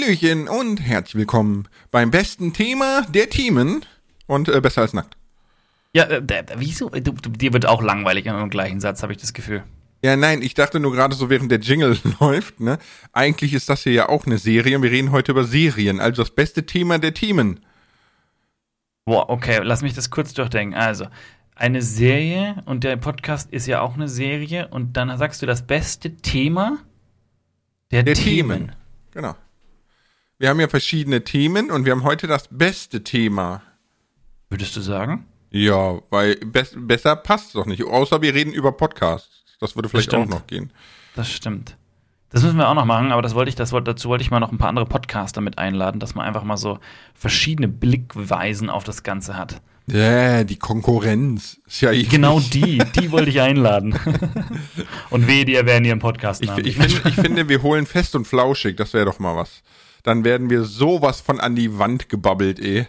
Hallöchen und herzlich willkommen beim besten Thema der Themen und äh, besser als nackt. Ja, äh, d- wieso? Du, du, dir wird auch langweilig im gleichen Satz, habe ich das Gefühl. Ja, nein, ich dachte nur gerade so, während der Jingle läuft, ne? Eigentlich ist das hier ja auch eine Serie. Wir reden heute über Serien, also das beste Thema der Themen. Boah, okay, lass mich das kurz durchdenken. Also, eine Serie und der Podcast ist ja auch eine Serie und dann sagst du das beste Thema der, Der Themen. Themen. Genau. Wir haben ja verschiedene Themen und wir haben heute das beste Thema. Würdest du sagen? Ja, weil bes besser passt doch nicht. Außer wir reden über Podcasts. Das würde vielleicht auch stimmt. noch gehen. Das stimmt. Das müssen wir auch noch machen, aber das wollte ich, das wollte, dazu wollte ich mal noch ein paar andere Podcaster mit einladen, dass man einfach mal so verschiedene Blickweisen auf das Ganze hat. Ja, die Konkurrenz. Ist ja Genau die, die wollte ich einladen. und wehe, die erwähnen ihren Podcast. Ich, ich, find, ich finde, wir holen fest und flauschig. Das wäre doch mal was. Dann werden wir sowas von an die Wand gebabbelt, eh.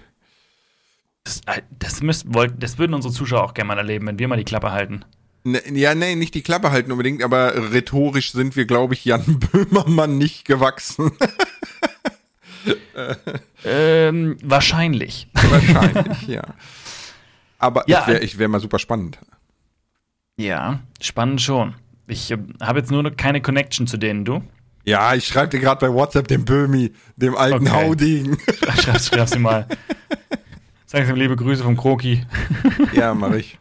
Das, äh, das, müsst, das würden unsere Zuschauer auch gerne mal erleben, wenn wir mal die Klappe halten. Ne, ja, nee, nicht die Klappe halten unbedingt, aber rhetorisch sind wir, glaube ich, Jan Böhmermann nicht gewachsen. Ähm, wahrscheinlich. Wahrscheinlich, ja. Aber Ja, ich wäre ich wär mal super spannend. Ja, spannend schon. Ich äh, habe jetzt nur noch keine Connection zu denen, du. Ja, ich schreibe dir gerade bei WhatsApp dem Böhmi, dem alten Okay. Hauding. Schreib's, schreib's ihm mal. Sag ihm liebe Grüße vom Kroki. ja, mach ich.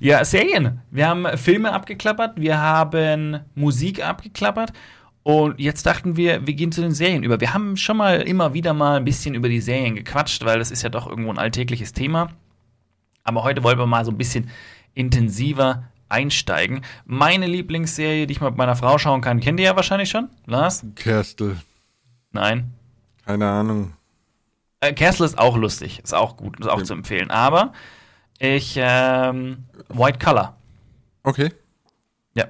Ja, Serien. Wir haben Filme abgeklappert, wir haben Musik abgeklappert und jetzt dachten wir, wir gehen zu den Serien über. Wir haben schon mal immer wieder mal ein bisschen über die Serien gequatscht, weil das ist ja doch irgendwo ein alltägliches Thema. Aber heute wollen wir mal so ein bisschen intensiver einsteigen. Meine Lieblingsserie, die ich mal mit meiner Frau schauen kann, kennt ihr ja wahrscheinlich schon. Lars? Kerstel. Nein. Keine Ahnung. Äh, Castle ist auch lustig, ist auch gut, ist auch Ja. zu empfehlen. Aber ich, ähm, White Color. Okay. Ja.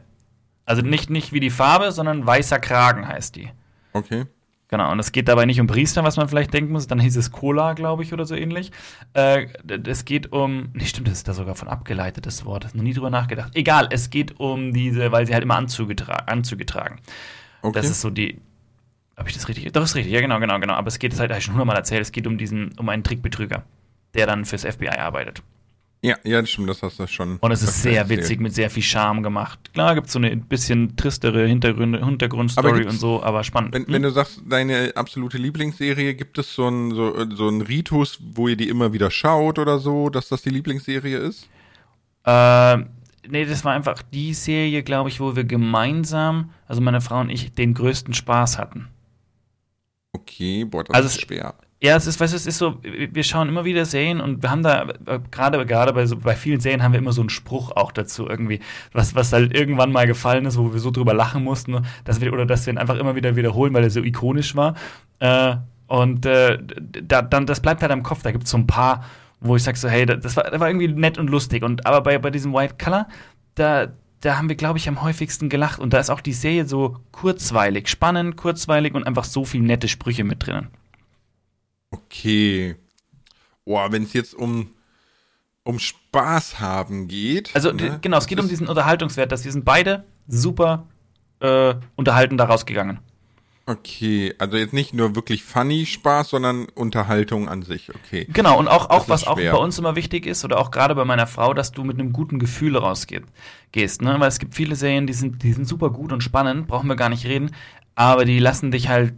Also nicht, nicht wie die Farbe, sondern weißer Kragen heißt die. Okay. Genau, und es geht dabei nicht um Priester, was man vielleicht denken muss. Dann hieß es Cola, glaube ich, oder so ähnlich. Äh, es geht um. Nee, stimmt, das ist da sogar von abgeleitet, das Wort. Noch nie drüber nachgedacht. Egal, es geht um diese, weil sie halt immer Anzüge, tra Anzüge tragen. Okay. Das ist so die. Habe ich das richtig? Doch, ist richtig. Ja, genau, genau, genau. Aber es geht, das halt, habe ich schon hundertmal erzählt, es geht um diesen, um einen Trickbetrüger, der dann fürs FBI arbeitet. Ja, ja, das stimmt, das hast du schon. Und es ist sehr witzig, mit sehr viel Charme gemacht. Klar gibt es so eine bisschen tristere Hintergründe, Aber Hintergrundstory und so, aber spannend. Wenn, Hm? wenn du sagst, deine absolute Lieblingsserie, gibt es so einen so, so Ritus, wo ihr die immer wieder schaut oder so, dass das die Lieblingsserie ist? Äh, nee, das war einfach die Serie, glaube ich, wo wir gemeinsam, also meine Frau und ich, den größten Spaß hatten. Okay, boah, das Also ist schwer. Ja, es ist, weißt du, es ist so, wir schauen immer wieder Serien und wir haben da, äh, gerade gerade bei, so, bei vielen Serien haben wir immer so einen Spruch auch dazu irgendwie, was, was halt irgendwann mal gefallen ist, wo wir so drüber lachen mussten, dass wir, oder dass wir ihn einfach immer wieder wiederholen, weil er so ikonisch war. Äh, und äh, da, dann, das bleibt halt im Kopf, da gibt es so ein paar, wo ich sag so, hey, das war, das war irgendwie nett und lustig. Und aber bei, bei diesem White Color, da, da haben wir, glaube ich, am häufigsten gelacht. Und da ist auch die Serie so kurzweilig, spannend, kurzweilig und einfach so viele nette Sprüche mit drinnen. Okay. Boah, wenn es jetzt um, um Spaß haben geht. Also ne, genau, es geht um diesen Unterhaltungswert, dass wir sind beide super äh, unterhalten da rausgegangen. Okay, also jetzt nicht nur wirklich funny Spaß, sondern Unterhaltung an sich, okay. Genau, und auch, auch was auch bei uns immer wichtig ist, oder auch gerade bei meiner Frau, dass du mit einem guten Gefühl rausgehst. Gehst, ne? Weil es gibt viele Serien, die sind, die sind super gut und spannend, brauchen wir gar nicht reden, aber die lassen dich halt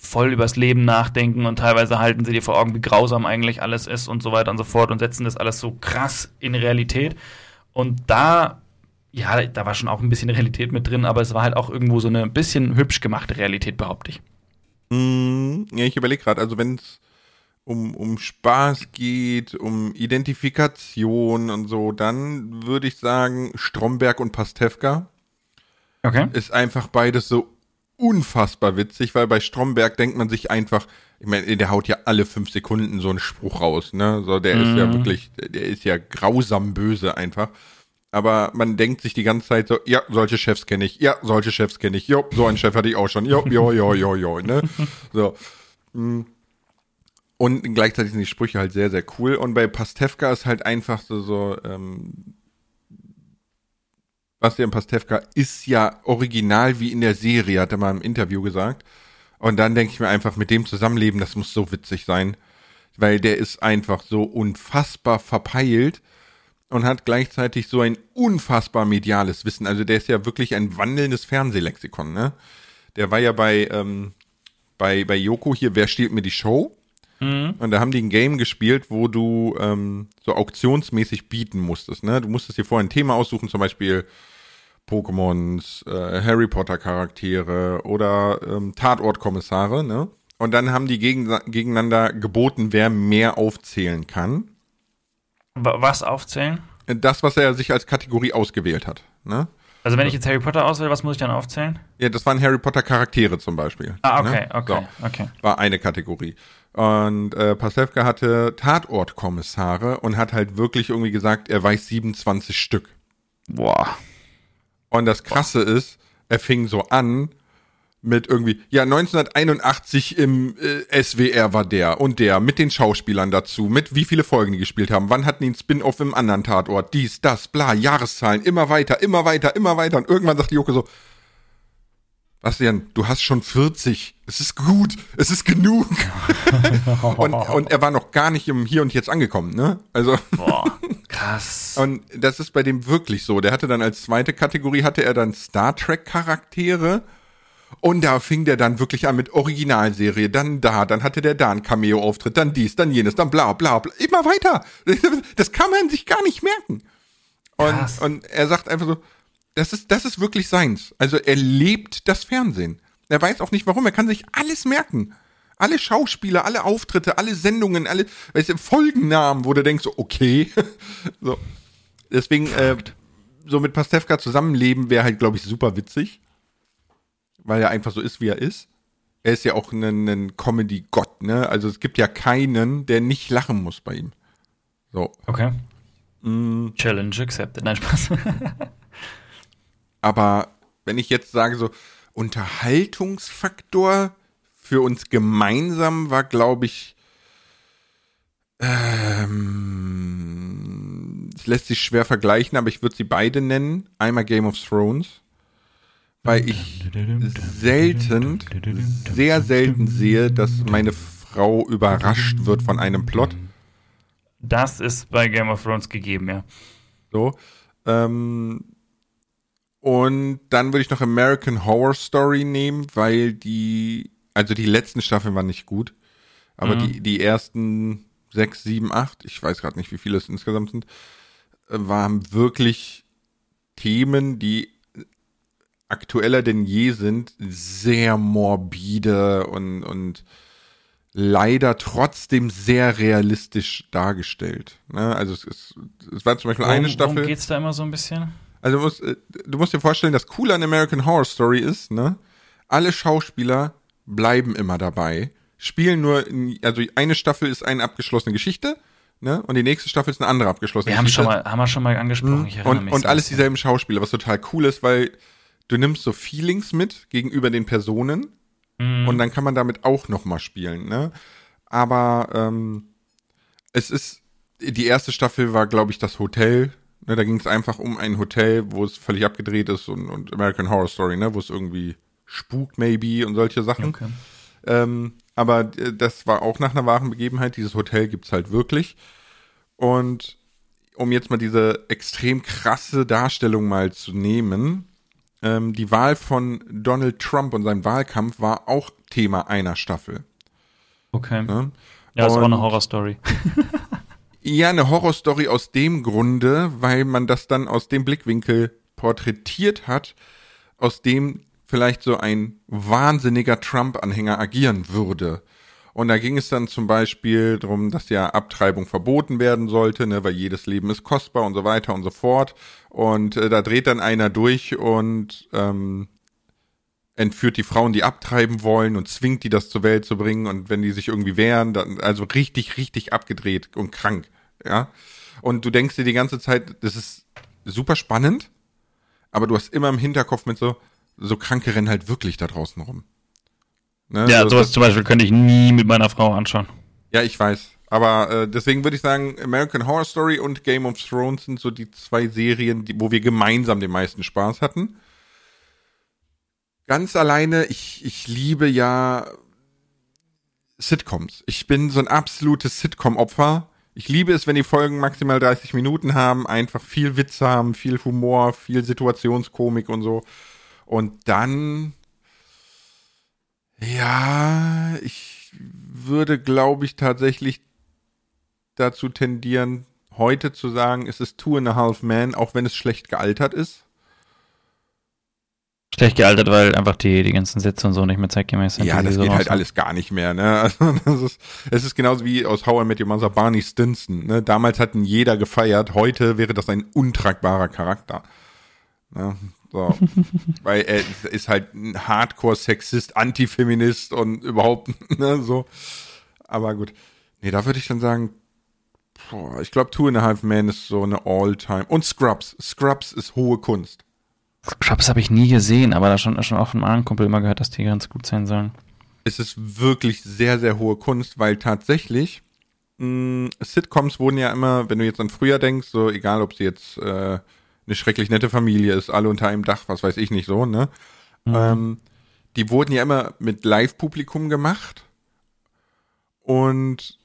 voll übers Leben nachdenken und teilweise halten sie dir vor Augen, wie grausam eigentlich alles ist und so weiter und so fort und setzen das alles so krass in Realität. Und da, ja, da war schon auch ein bisschen Realität mit drin, aber es war halt auch irgendwo so eine bisschen hübsch gemachte Realität, behaupte ich. Hm, ja, ich überlege gerade, also wenn es um, um Spaß geht, um Identifikation und so, dann würde ich sagen, Stromberg und Pastewka Okay. ist einfach beides so unfassbar witzig, weil bei Stromberg denkt man sich einfach, ich meine, der haut ja alle fünf Sekunden so einen Spruch raus, ne? So, der ist ja Mhm. wirklich, der ist ja grausam böse einfach. Aber man denkt sich die ganze Zeit so, ja, solche Chefs kenne ich, ja, solche Chefs kenne ich, jo, so einen Chef hatte ich auch schon, jo, jo, jo, jo, jo, ne? So. Mm. Und gleichzeitig sind die Sprüche halt sehr, sehr cool. Und bei Pastewka ist halt einfach so, so, ähm, Bastian Pastewka ist ja original wie in der Serie, hat er mal im Interview gesagt. Und dann denke ich mir einfach, mit dem Zusammenleben, das muss so witzig sein. Weil der ist einfach so unfassbar verpeilt und hat gleichzeitig so ein unfassbar mediales Wissen. Also der ist ja wirklich ein wandelndes Fernsehlexikon, ne? Der war ja bei, ähm, bei, bei Yoko hier, wer stiehlt mir die Show? Mhm. Und da haben die ein Game gespielt, wo du ähm, so auktionsmäßig bieten musstest. Ne? Du musstest dir vorher ein Thema aussuchen, zum Beispiel Pokémons, äh, Harry Potter Charaktere oder ähm, Tatortkommissare. Ne? Und dann haben die gegen, gegeneinander geboten, wer mehr aufzählen kann. Was aufzählen? Das, was er sich als Kategorie ausgewählt hat. Ne? Also wenn ich jetzt Harry Potter auswähle, was muss ich dann aufzählen? Ja, das waren Harry Potter Charaktere zum Beispiel. Ah, okay, ne? okay, so, okay. War eine Kategorie. Und äh, Pasewka hatte Tatortkommissare und hat halt wirklich irgendwie gesagt, er weiß 27 Stück. Boah. Und das Krasse Boah. ist, er fing so an mit irgendwie, ja, 1981 im äh, SWR war der und der, mit den Schauspielern dazu, mit wie viele Folgen die gespielt haben, wann hatten die einen Spin-off im anderen Tatort, dies, das, bla, Jahreszahlen, immer weiter, immer weiter, immer weiter. Und irgendwann sagt Joko so, Bastian, du hast schon 40. Es ist gut. Es ist genug. und, und er war noch gar nicht im Hier und Jetzt angekommen, ne? Also. Boah, krass. und das ist bei dem wirklich so. Der hatte dann als zweite Kategorie hatte er dann Star Trek Charaktere. Und da fing der dann wirklich an mit Originalserie, dann da, dann hatte der da einen Cameo-Auftritt, dann dies, dann jenes, dann bla bla bla. Immer weiter. Das kann man sich gar nicht merken. Und, und er sagt einfach so, das ist, das ist wirklich seins. Also er lebt das Fernsehen. Er weiß auch nicht warum. Er kann sich alles merken. Alle Schauspieler, alle Auftritte, alle Sendungen, alle weißt du, Folgennamen, wo du denkst, so, okay. so. Deswegen, äh, so mit Pastewka zusammenleben wäre halt, glaube ich, super witzig. Weil er einfach so ist, wie er ist. Er ist ja auch ein, ein Comedy-Gott, ne? Also es gibt ja keinen, der nicht lachen muss bei ihm. So. Okay. Mm. Challenge accepted. Nein, Spaß. Aber wenn ich jetzt sage, so Unterhaltungsfaktor für uns gemeinsam war, glaube ich, ähm, es lässt sich schwer vergleichen, aber ich würde sie beide nennen. Einmal Game of Thrones, weil ich selten, sehr selten sehe, dass meine Frau überrascht wird von einem Plot. Das ist bei Game of Thrones gegeben, ja. So. Ähm, und dann würde ich noch American Horror Story nehmen, weil die, also die letzten Staffeln waren nicht gut, aber mhm. die, die ersten sechs, sieben, acht, ich weiß gerade nicht, wie viele es insgesamt sind, äh, waren wirklich Themen, die aktueller denn je sind, sehr morbide und, und leider trotzdem sehr realistisch dargestellt. Ne? Also es, ist, es war zum Beispiel worum, eine Staffel. Worum geht's da immer so ein bisschen? Also du musst, äh, du musst dir vorstellen, das Coole an American Horror Story ist, ne? Alle Schauspieler bleiben immer dabei, spielen nur, in, also eine Staffel ist eine abgeschlossene Geschichte, ne? Und die nächste Staffel ist eine andere abgeschlossene wir haben Geschichte. Schon mal, haben wir schon mal angesprochen. Ich und und alles dieselben Schauspieler, was total cool ist, weil du nimmst so Feelings mit gegenüber den Personen mhm. und dann kann man damit auch noch mal spielen, ne? Aber ähm, es ist die erste Staffel war, glaube ich, das Hotel Ne, da ging es einfach um ein Hotel, wo es völlig abgedreht ist und, und American Horror Story, ne, wo es irgendwie spukt maybe und solche Sachen. Okay. Ähm, aber äh, das war auch nach einer wahren Begebenheit. Dieses Hotel gibt's halt wirklich. Und um jetzt mal diese extrem krasse Darstellung mal zu nehmen, ähm, die Wahl von Donald Trump und sein Wahlkampf war auch Thema einer Staffel. Okay. Ne? Ja, das war eine Horrorstory. Ja, eine Horrorstory aus dem Grunde, weil man das dann aus dem Blickwinkel porträtiert hat, aus dem vielleicht so ein wahnsinniger Trump-Anhänger agieren würde. Und da ging es dann zum Beispiel darum, dass ja Abtreibung verboten werden sollte, ne, weil jedes Leben ist kostbar und so weiter und so fort. Und äh, da dreht dann einer durch und ähm, entführt die Frauen, die abtreiben wollen und zwingt die, das zur Welt zu bringen. Und wenn die sich irgendwie wehren, dann, also richtig, richtig abgedreht und krank, ja. Und du denkst dir die ganze Zeit, das ist super spannend, aber du hast immer im Hinterkopf mit so, so Kranke rennen halt wirklich da draußen rum. Ne? Ja, so, sowas zum Beispiel könnte ich nie mit meiner Frau anschauen. Ja, ich weiß. Aber äh, deswegen würde ich sagen, American Horror Story und Game of Thrones sind so die zwei Serien, die, wo wir gemeinsam den meisten Spaß hatten. Ganz alleine, ich, ich liebe ja Sitcoms. Ich bin so ein absolutes Sitcom-Opfer. Ich liebe es, wenn die Folgen maximal 30 Minuten haben, einfach viel Witz haben, viel Humor, viel Situationskomik und so. Und dann, ja, ich würde, glaube ich, tatsächlich dazu tendieren, heute zu sagen, es ist Two and a Half Men, auch wenn es schlecht gealtert ist. Schlecht gealtert, weil einfach die, die ganzen Sätze und so nicht mehr zeitgemäß sind. Ja, das so geht halt alles gar nicht mehr. Ne? Also, das ist, es ist genauso wie aus How I Met Your Mother Barney Stinson. Ne? Damals hat ihn jeder gefeiert, heute wäre das ein untragbarer Charakter. Ne? So. weil er ist halt ein Hardcore-Sexist, Antifeminist und überhaupt, ne, so. Aber gut. Nee, da würde ich dann sagen, boah, ich glaube Two and a Half Men ist so eine All-Time. Und Scrubs. Scrubs ist hohe Kunst. Scrubs habe ich nie gesehen, aber da schon, schon auch von einem Kumpel immer gehört, dass die ganz gut sein sollen. Es ist wirklich sehr, sehr hohe Kunst, weil tatsächlich mh, Sitcoms wurden ja immer, wenn du jetzt an früher denkst, so egal ob sie jetzt äh, eine schrecklich nette Familie ist, alle unter einem Dach, was weiß ich nicht so, ne? Mhm. Ähm, die wurden ja immer mit Live-Publikum gemacht und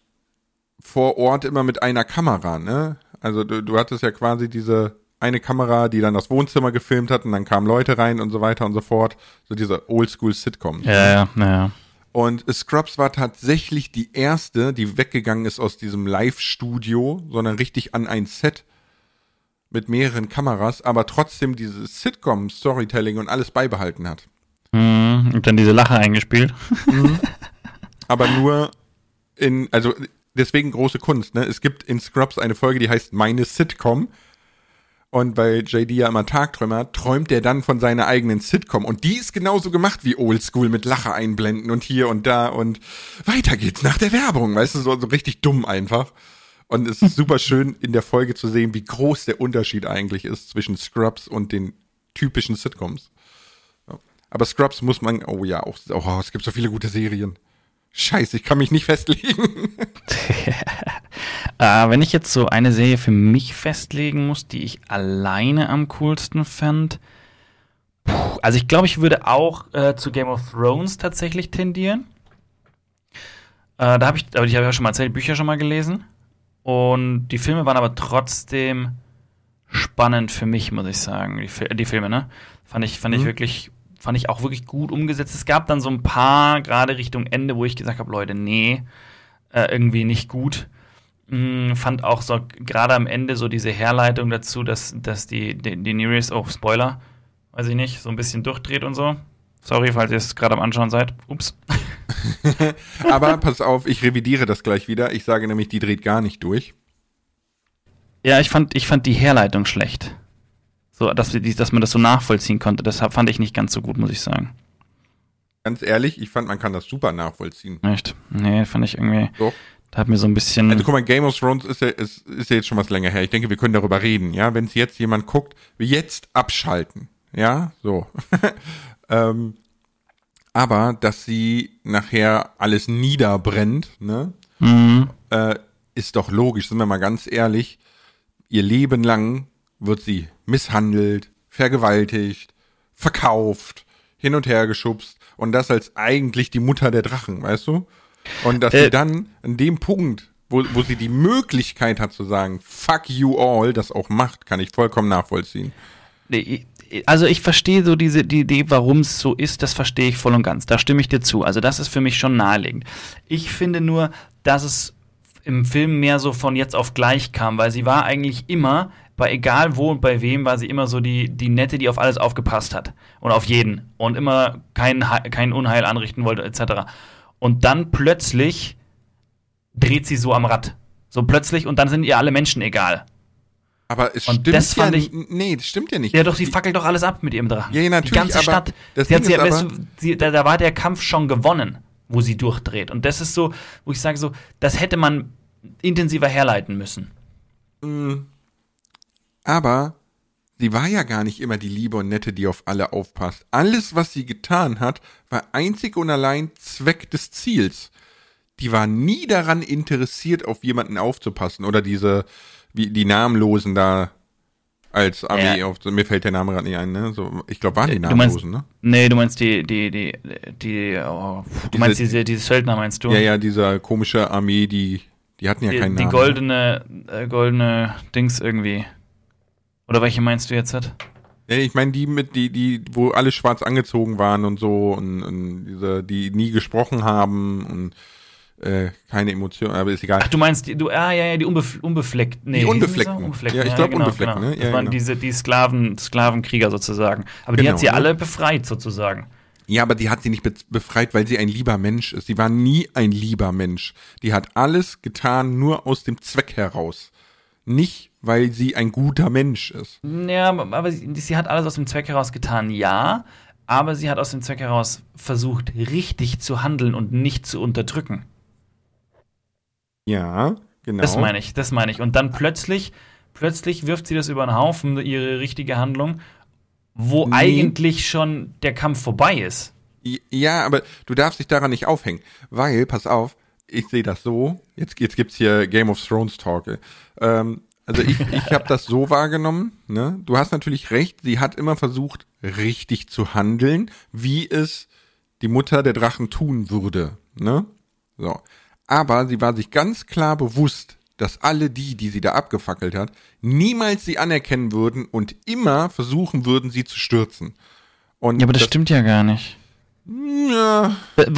vor Ort immer mit einer Kamera, ne? Also du, du hattest ja quasi diese eine Kamera, die dann das Wohnzimmer gefilmt hat und dann kamen Leute rein und so weiter und so fort. So diese Oldschool-Sitcom. Ja, ja, ja. Und Scrubs war tatsächlich die erste, die weggegangen ist aus diesem Live-Studio, sondern richtig an ein Set mit mehreren Kameras, aber trotzdem dieses Sitcom-Storytelling und alles beibehalten hat. Mhm, und dann diese Lache eingespielt. Mhm. Aber nur in, also deswegen große Kunst, ne? Es gibt in Scrubs eine Folge, die heißt Meine Sitcom und weil JD ja immer Tagträumer, träumt er dann von seiner eigenen Sitcom. Und die ist genauso gemacht wie Oldschool mit Lache einblenden und hier und da und weiter geht's nach der Werbung. Weißt du, so, so richtig dumm einfach. Und es ist super schön in der Folge zu sehen, wie groß der Unterschied eigentlich ist zwischen Scrubs und den typischen Sitcoms. Aber Scrubs muss man, oh ja, auch, oh, es gibt so viele gute Serien. Scheiße, ich kann mich nicht festlegen. äh, wenn ich jetzt so eine Serie für mich festlegen muss, die ich alleine am coolsten fand, puh, also ich glaube, ich würde auch äh, zu Game of Thrones tatsächlich tendieren. Äh, da habe ich, aber ich habe ja schon mal erzählt, Bücher schon mal gelesen. Und die Filme waren aber trotzdem spannend für mich, muss ich sagen. Die, die Filme, ne? Fand ich, fand mhm. ich wirklich fand ich auch wirklich gut umgesetzt. Es gab dann so ein paar, gerade Richtung Ende, wo ich gesagt habe, Leute, nee, äh, irgendwie nicht gut. Hm, fand auch so gerade am Ende so diese Herleitung dazu, dass, dass die, die, die Nereus, oh, Spoiler, weiß ich nicht, so ein bisschen durchdreht und so. Sorry, falls ihr es gerade am Anschauen seid. Ups. Aber pass auf, ich revidiere das gleich wieder. Ich sage nämlich, die dreht gar nicht durch. Ja, ich fand, ich fand die Herleitung schlecht. So, dass, dass man das so nachvollziehen konnte. Das fand ich nicht ganz so gut, muss ich sagen. Ganz ehrlich, ich fand, man kann das super nachvollziehen. Echt? Nee, fand ich irgendwie. Doch. Da hat mir so ein bisschen. Also guck mal, Game of Thrones ist ja, ist, ist ja jetzt schon was länger her. Ich denke, wir können darüber reden, ja. Wenn es jetzt jemand guckt, wir jetzt abschalten. Ja, so. ähm, aber dass sie nachher alles niederbrennt, ne? Mhm. Äh, ist doch logisch, sind wir mal ganz ehrlich. Ihr Leben lang wird sie misshandelt, vergewaltigt, verkauft, hin und her geschubst und das als eigentlich die Mutter der Drachen, weißt du? Und dass äh, sie dann an dem Punkt, wo, wo sie die Möglichkeit hat zu sagen, fuck you all, das auch macht, kann ich vollkommen nachvollziehen. Also ich verstehe so diese die Idee, warum es so ist, das verstehe ich voll und ganz. Da stimme ich dir zu. Also das ist für mich schon naheliegend. Ich finde nur, dass es im Film mehr so von jetzt auf gleich kam, weil sie war eigentlich immer bei egal wo und bei wem war sie immer so die, die Nette, die auf alles aufgepasst hat. Und auf jeden. Und immer kein, kein Unheil anrichten wollte, etc. Und dann plötzlich dreht sie so am Rad. So plötzlich und dann sind ihr alle Menschen egal. Aber es und stimmt das fand ja ich, Nee, das stimmt ja nicht. Ja, doch, sie fackelt doch alles ab mit ihrem Drachen. Ja, natürlich. Die ganze Stadt. Das sie hat, sie, aber, sie, da, da war der Kampf schon gewonnen, wo sie durchdreht. Und das ist so, wo ich sage so, das hätte man intensiver herleiten müssen. Mhm. Aber sie war ja gar nicht immer die liebe und nette, die auf alle aufpasst. Alles, was sie getan hat, war einzig und allein Zweck des Ziels. Die war nie daran interessiert, auf jemanden aufzupassen oder diese, wie die Namenlosen da als Armee Ja. auf, mir fällt der Name gerade nicht ein, ne? So, ich glaube, waren die Namenlosen, ne? Nee, du meinst die, die, die, die, oh, du Diese- meinst diese, diese Söldner, meinst du? Ja, ja, dieser komische Armee, die, die hatten ja die, keinen die Namen. goldene, äh, goldene Dings irgendwie. Oder welche meinst du jetzt? Halt? Ja, ich meine die mit, die, die, wo alle schwarz angezogen waren und so und, und diese, die nie gesprochen haben und äh, keine Emotionen, aber ist egal. Ach, du meinst, die, du, ah, ja, ja, die unbef unbefleckt. Nee, Die Unbefleckten. so? Unbefleckten. Ja, ich glaub, genau, Unbefleckten, genau. ne? Das Ja, waren genau. diese, die Sklaven, Sklavenkrieger sozusagen. Aber die Genau, hat sie ne? alle befreit sozusagen. Ja, aber die hat sie nicht be befreit, weil sie ein lieber Mensch ist. Sie war nie ein lieber Mensch. Die hat alles getan, nur aus dem Zweck heraus. Nicht, weil sie ein guter Mensch ist. Ja, aber sie, sie hat alles aus dem Zweck heraus getan, ja. Aber sie hat aus dem Zweck heraus versucht, richtig zu handeln und nicht zu unterdrücken. Ja, genau. Das meine ich, das meine ich. Und dann plötzlich, plötzlich wirft sie das über den Haufen, ihre richtige Handlung, wo Nee. eigentlich schon der Kampf vorbei ist. Ja, aber du darfst dich daran nicht aufhängen, weil, pass auf, ich sehe das so, jetzt, jetzt gibt's hier Game of Thrones Talk. Ähm, also ich, ich habe das so wahrgenommen, ne? Du hast natürlich recht, sie hat immer versucht, richtig zu handeln, wie es die Mutter der Drachen tun würde, ne? So. Aber sie war sich ganz klar bewusst, dass alle die, die sie da abgefackelt hat, niemals sie anerkennen würden und immer versuchen würden, sie zu stürzen. Und stimmt ja gar nicht. ja,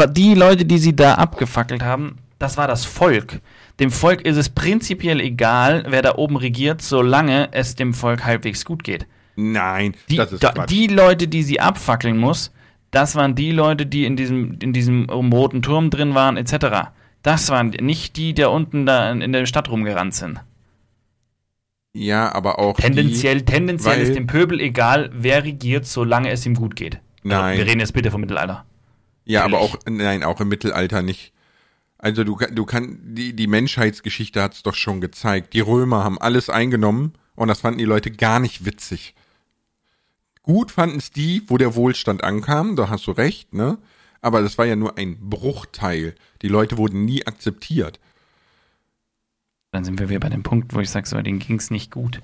Die Leute, die sie da abgefackelt haben, das war das Volk. Dem Volk ist es prinzipiell egal, wer da oben regiert, solange es dem Volk halbwegs gut geht. Nein, Die, das ist da, Quatsch. die Leute, die sie abfackeln muss, das waren die Leute, die in diesem, in diesem roten Turm drin waren, etc. Das waren nicht die, die unten da in in der Stadt rumgerannt sind. ja, aber auch Tendenziell, tendenziell weil- ist dem Pöbel egal, wer regiert, solange es ihm gut geht. Nein. Also, wir reden jetzt bitte vom Mittelalter. die, ja, aber ehrlich. auch nein, auch im Mittelalter nicht. Also du du kann die die Menschheitsgeschichte hat's doch schon gezeigt. Die Römer haben alles eingenommen und das fanden die Leute gar nicht witzig. Gut fanden es die, wo der Wohlstand ankam, da hast du recht, ne? Aber das war ja nur ein Bruchteil. Die Leute wurden nie akzeptiert. Dann sind wir wieder bei dem Punkt, wo ich sage, so, denen ging es nicht gut.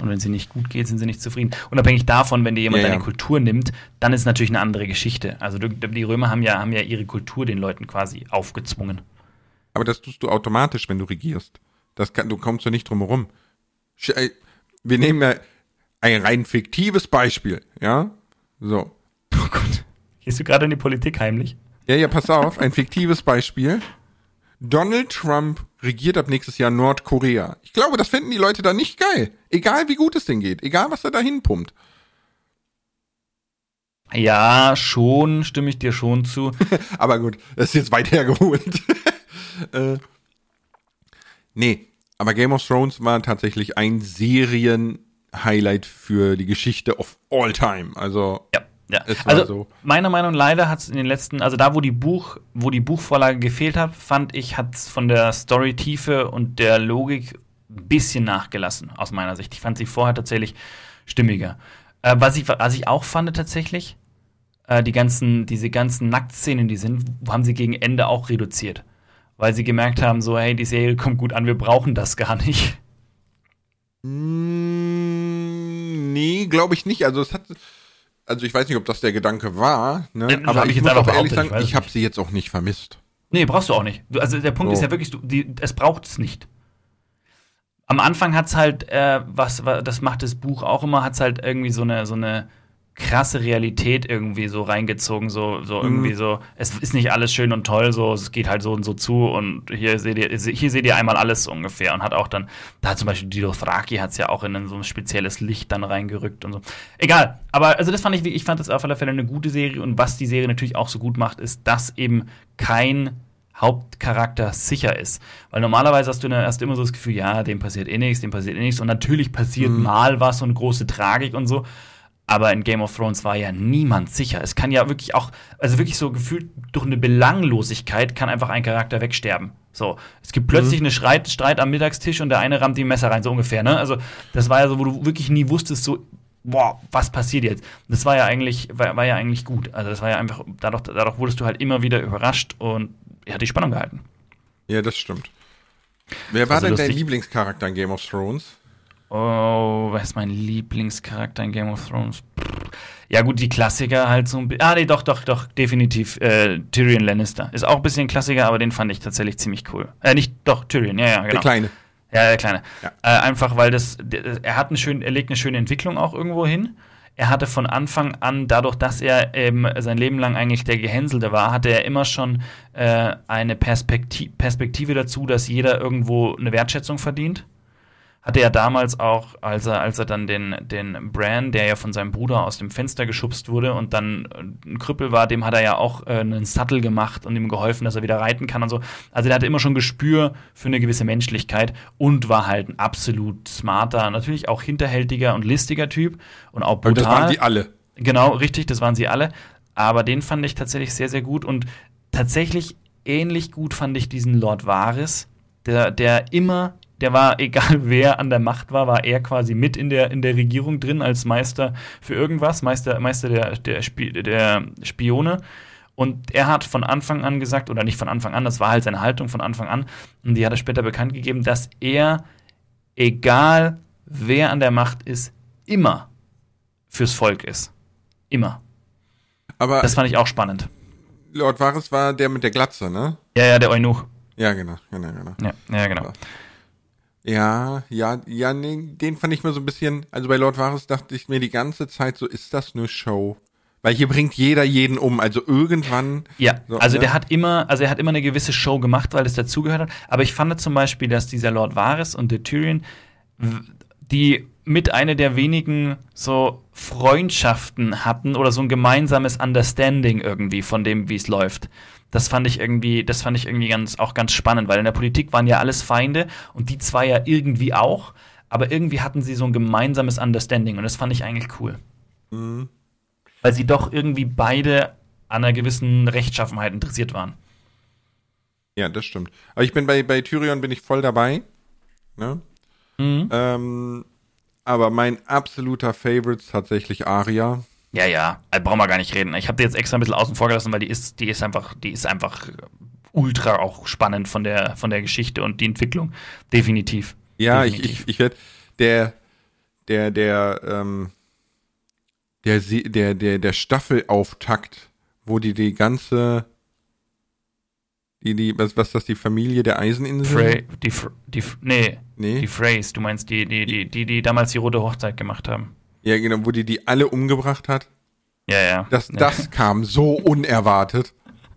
Und wenn sie nicht gut geht, sind sie nicht zufrieden. Unabhängig davon, wenn dir jemand Ja, deine ja. Kultur nimmt, dann ist natürlich eine andere Geschichte. Also die Römer haben ja, haben ja ihre Kultur den Leuten quasi aufgezwungen. Aber das tust du automatisch, wenn du regierst. Das kann, du kommst ja nicht drum herum. Äh, Wir nehmen ja ein rein fiktives Beispiel, ja? So. Oh Gott. Gehst du gerade in die Politik heimlich? Ja, ja, pass auf, ein fiktives Beispiel. Donald Trump regiert ab nächstes Jahr Nordkorea. Ich glaube, das finden die Leute da nicht geil. Egal wie gut es denn geht, egal was er da hinpumpt. Ja, schon, stimme ich dir schon zu. Aber gut, das ist jetzt weit hergeholt. äh, nee, aber Game of Thrones war tatsächlich ein Serien-Highlight für die Geschichte of all time. Also, Ja, ja. Also so. meiner Meinung nach leider hat es in den letzten, also da wo die Buch, wo die Buchvorlage gefehlt hat, fand ich, hat es von der Storytiefe und der Logik ein bisschen nachgelassen aus meiner Sicht. Ich fand sie vorher tatsächlich stimmiger. Äh, was ich, was ich auch fand tatsächlich, äh, die ganzen, diese ganzen Nacktszenen, die sind, haben sie gegen Ende auch reduziert, weil sie gemerkt haben, so hey, die Serie kommt gut an, wir brauchen das gar nicht. Mm, nee, glaube ich nicht. Also es hat, also ich weiß nicht, ob das der Gedanke war, ne? Äh, das aber ich ich muss auch ehrlich ich sagen, ich es habe sie jetzt auch nicht vermisst. Nee, brauchst du auch nicht. Du, also der Punkt So. ist ja wirklich, du, die, es braucht es nicht. Am Anfang hat es halt, äh, was, wa- das macht das Buch auch immer, hat es halt irgendwie so eine, so eine krasse Realität irgendwie so reingezogen, so, so irgendwie so, es ist nicht alles schön und toll, so, es geht halt so und so zu und hier seht ihr, hier seht ihr einmal alles so ungefähr und hat auch dann, da hat zum Beispiel die Dothraki hat es ja auch in so ein spezielles Licht dann reingerückt und so. Egal, aber also das fand ich, ich fand das auf alle Fälle eine gute Serie und was die Serie natürlich auch so gut macht, ist, dass eben kein Hauptcharakter sicher ist. Weil normalerweise hast du, du immer so das Gefühl, ja, dem passiert eh nichts, dem passiert eh nichts. Und natürlich passiert mal was und große Tragik und so. Aber in Game of Thrones war ja niemand sicher. Es kann ja wirklich auch, also wirklich so gefühlt durch eine Belanglosigkeit kann einfach ein Charakter wegsterben. So, es gibt plötzlich eine Streit, Streit am Mittagstisch und der eine rammt die Messer rein, so ungefähr, ne? Also, das war ja so, wo du wirklich nie wusstest, so, boah, was passiert jetzt? Das war ja eigentlich, war, war ja eigentlich gut. Also, das war ja einfach, dadurch, dadurch wurdest du halt immer wieder überrascht und er hat die Spannung gehalten. Ja, das stimmt. Wer war Also denn dein. Lieblingscharakter in Game of Thrones? Oh, wer ist mein Lieblingscharakter in Game of Thrones? Ja, gut, die Klassiker halt so ein bisschen. Ah, nee, doch, doch, doch, definitiv. Äh, Tyrion Lannister. Ist auch ein bisschen Klassiker, aber den fand ich tatsächlich ziemlich cool. Äh, nicht, doch, Tyrion, ja, ja, genau. Der Kleine. Ja, der Kleine. Ja. Äh, einfach, weil das, er hat eine schöne, er legt eine schöne Entwicklung auch irgendwo hin. Er hatte von Anfang an, dadurch, dass er eben sein Leben lang eigentlich der Gehänselte war, hatte er immer schon äh, eine Perspektive, Perspektive dazu, dass jeder irgendwo eine Wertschätzung verdient hatte er damals auch, als er, als er dann den, den Bran, der ja von seinem Bruder aus dem Fenster geschubst wurde und dann ein Krüppel war, dem hat er ja auch äh, einen Sattel gemacht und ihm geholfen, dass er wieder reiten kann und so. Also der hatte immer schon Gespür für eine gewisse Menschlichkeit und war halt ein absolut smarter, natürlich auch hinterhältiger und listiger Typ und auch brutal. Und das waren die alle. Genau, richtig, das waren sie alle. Aber den fand ich tatsächlich sehr, sehr gut und tatsächlich ähnlich gut fand ich diesen Lord Varys, der, der immer der war, egal wer an der Macht war, war er quasi mit in der, in der Regierung drin als Meister für irgendwas, Meister, Meister der, der, Spi der Spione. Und er hat von Anfang an gesagt, oder nicht von Anfang an, das war halt seine Haltung von Anfang an, und die hat er später bekannt gegeben, dass er, egal wer an der Macht ist, immer fürs Volk ist. Immer. Aber das fand ich auch spannend. Lord Varys war der mit der Glatze, ne? Ja, ja, der Eunuch. Ja, genau, genau, genau. Ja, ja genau. Aber ja, ja, ja, nee, den fand ich mir so ein bisschen, also bei Lord Varys dachte ich mir die ganze Zeit so, ist das nur Show? Weil hier bringt jeder jeden um, also irgendwann. Ja, so, also ne? der hat immer, also er hat immer eine gewisse Show gemacht, weil es dazugehört hat. Aber ich fand zum Beispiel, dass dieser Lord Varys und der Tyrion, die mit einer der wenigen so Freundschaften hatten oder so ein gemeinsames Understanding irgendwie von dem, wie es läuft das fand ich irgendwie, das fand ich irgendwie ganz, auch ganz spannend, weil in der Politik waren ja alles Feinde und die zwei ja irgendwie auch, aber irgendwie hatten sie so ein gemeinsames Understanding und das fand ich eigentlich cool. Mhm. Weil sie doch irgendwie beide an einer gewissen Rechtschaffenheit interessiert waren. Ja, das stimmt. Aber ich bin bei, bei Tyrion bin ich voll dabei. Ne? Mhm. Ähm, aber mein absoluter Favorite ist tatsächlich Aria. Ja, ja, also brauchen wir gar nicht reden. Ich habe die jetzt extra ein bisschen außen vor gelassen, weil die ist, die ist einfach, die ist einfach ultra auch spannend von der, von der Geschichte und die Entwicklung. Definitiv. Ja, Definitiv. ich, ich, ich werde, der, der, der, ähm, der, der, der, der Staffelauftakt, wo die die ganze, die, die, was, was das, die Familie der Eiseninsel? Frey, die, die, nee, nee, die Freys, du meinst die, die, die, die, die damals die Rote Hochzeit gemacht haben. Ja, genau, wo die die alle umgebracht hat. Ja, ja. Das, das kam so unerwartet.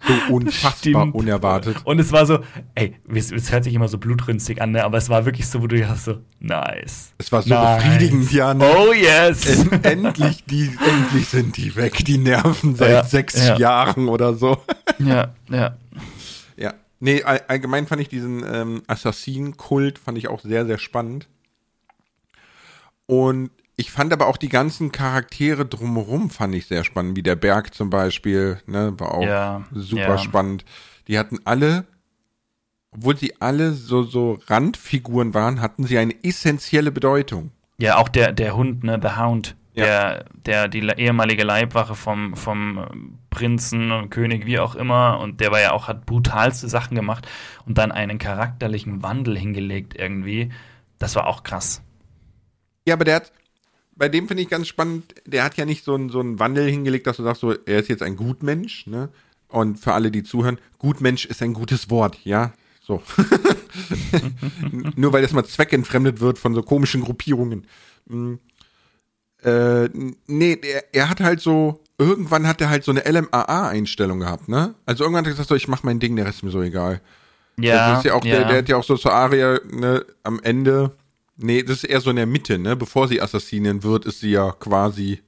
So unfassbar unerwartet. Und es war so, ey, es, hört sich immer so blutrünstig an, ne? aber es war wirklich so, wo du ja so, nice. Es war so nice. befriedigend, ja. Ne? Oh yes. Es, endlich, die, endlich sind die weg, die Nerven seit ja, sechs ja. Jahren oder so. Ja, ja. Ja. Nee, allgemein fand ich diesen ähm, Assassin-Kult, fand ich auch sehr, sehr spannend. Und ich fand aber auch die ganzen Charaktere drumherum fand ich sehr spannend, wie der Berg zum Beispiel, ne, war auch ja, super ja. spannend. Die hatten alle, obwohl sie alle so, so Randfiguren waren, hatten sie eine essentielle Bedeutung. Ja, auch der, der Hund, ne, The Hound, ja. der, der, die ehemalige Leibwache vom, vom Prinzen, König, wie auch immer, und der war ja auch, hat brutalste Sachen gemacht und dann einen charakterlichen Wandel hingelegt irgendwie. Das war auch krass. Ja, aber der hat, bei dem finde ich ganz spannend, der hat ja nicht so einen, so einen Wandel hingelegt, dass du sagst, so, er ist jetzt ein Gutmensch, ne? Und für alle, die zuhören, Gutmensch ist ein gutes Wort, ja? So. Nur weil das mal zweckentfremdet wird von so komischen Gruppierungen. Hm. Äh, nee, er, er hat halt so, irgendwann hat er halt so eine LMAA-Einstellung gehabt, ne? Also irgendwann hat er gesagt, so, ich mach mein Ding, der Rest ist mir so egal. Ja. Das ist ja auch, ja. Der, der hat ja auch so zur Aria, ne, am Ende, Nee, das ist eher so in der Mitte, ne? Bevor sie Assassinin wird, ist sie ja quasi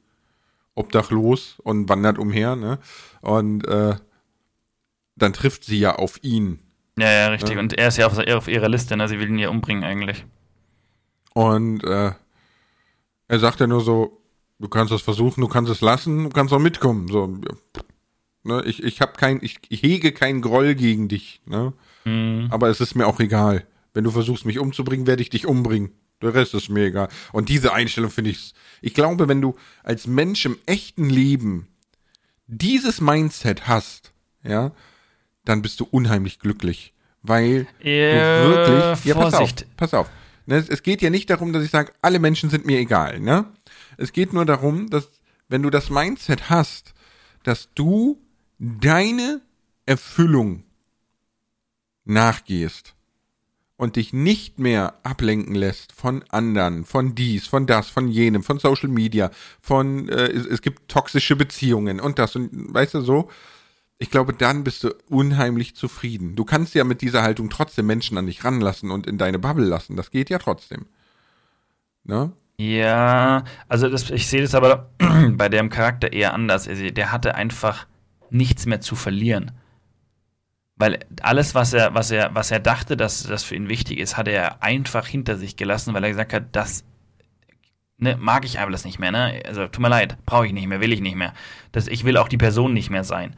obdachlos und wandert umher, ne? Und äh, dann trifft sie ja auf ihn. Ja, ja, richtig. Ne? Und er ist ja auf, auf, ihrer Liste, ne? Sie will ihn ja umbringen eigentlich. Und äh, er sagt ja nur so, du kannst es versuchen, du kannst es lassen, du kannst auch mitkommen. So, ne? Ich, ich habe kein, ich, hege keinen Groll gegen dich, ne? Mhm. Aber es ist mir auch egal. Wenn du versuchst, mich umzubringen, werde ich dich umbringen. Der Rest ist mir egal. Und diese Einstellung finde ich, ich glaube, wenn du als Mensch im echten Leben dieses Mindset hast, ja, dann bist du unheimlich glücklich. Weil äh, du wirklich, ja, pass auf, pass auf. Ne, es, es geht ja nicht darum, dass ich sage, alle Menschen sind mir egal. Ne? Es geht nur darum, dass wenn du das Mindset hast, dass du deine Erfüllung nachgehst und dich nicht mehr ablenken lässt von anderen, von dies, von das, von jenem, von Social Media, von äh, es, es gibt toxische Beziehungen und das und weißt du so, ich glaube, dann bist du unheimlich zufrieden. Du kannst ja mit dieser Haltung trotzdem Menschen an dich ranlassen und in deine Bubble lassen. Das geht ja trotzdem. Ne? Ja, also das, ich sehe das aber bei dem Charakter eher anders. Der hatte einfach nichts mehr zu verlieren. Weil alles, was er, was er, was er dachte, dass das für ihn wichtig ist, hat er einfach hinter sich gelassen, weil er gesagt hat, das ne, mag ich alles nicht mehr, ne? Also tut mir leid, brauche ich nicht mehr, will ich nicht mehr. Das, ich will auch die Person nicht mehr sein.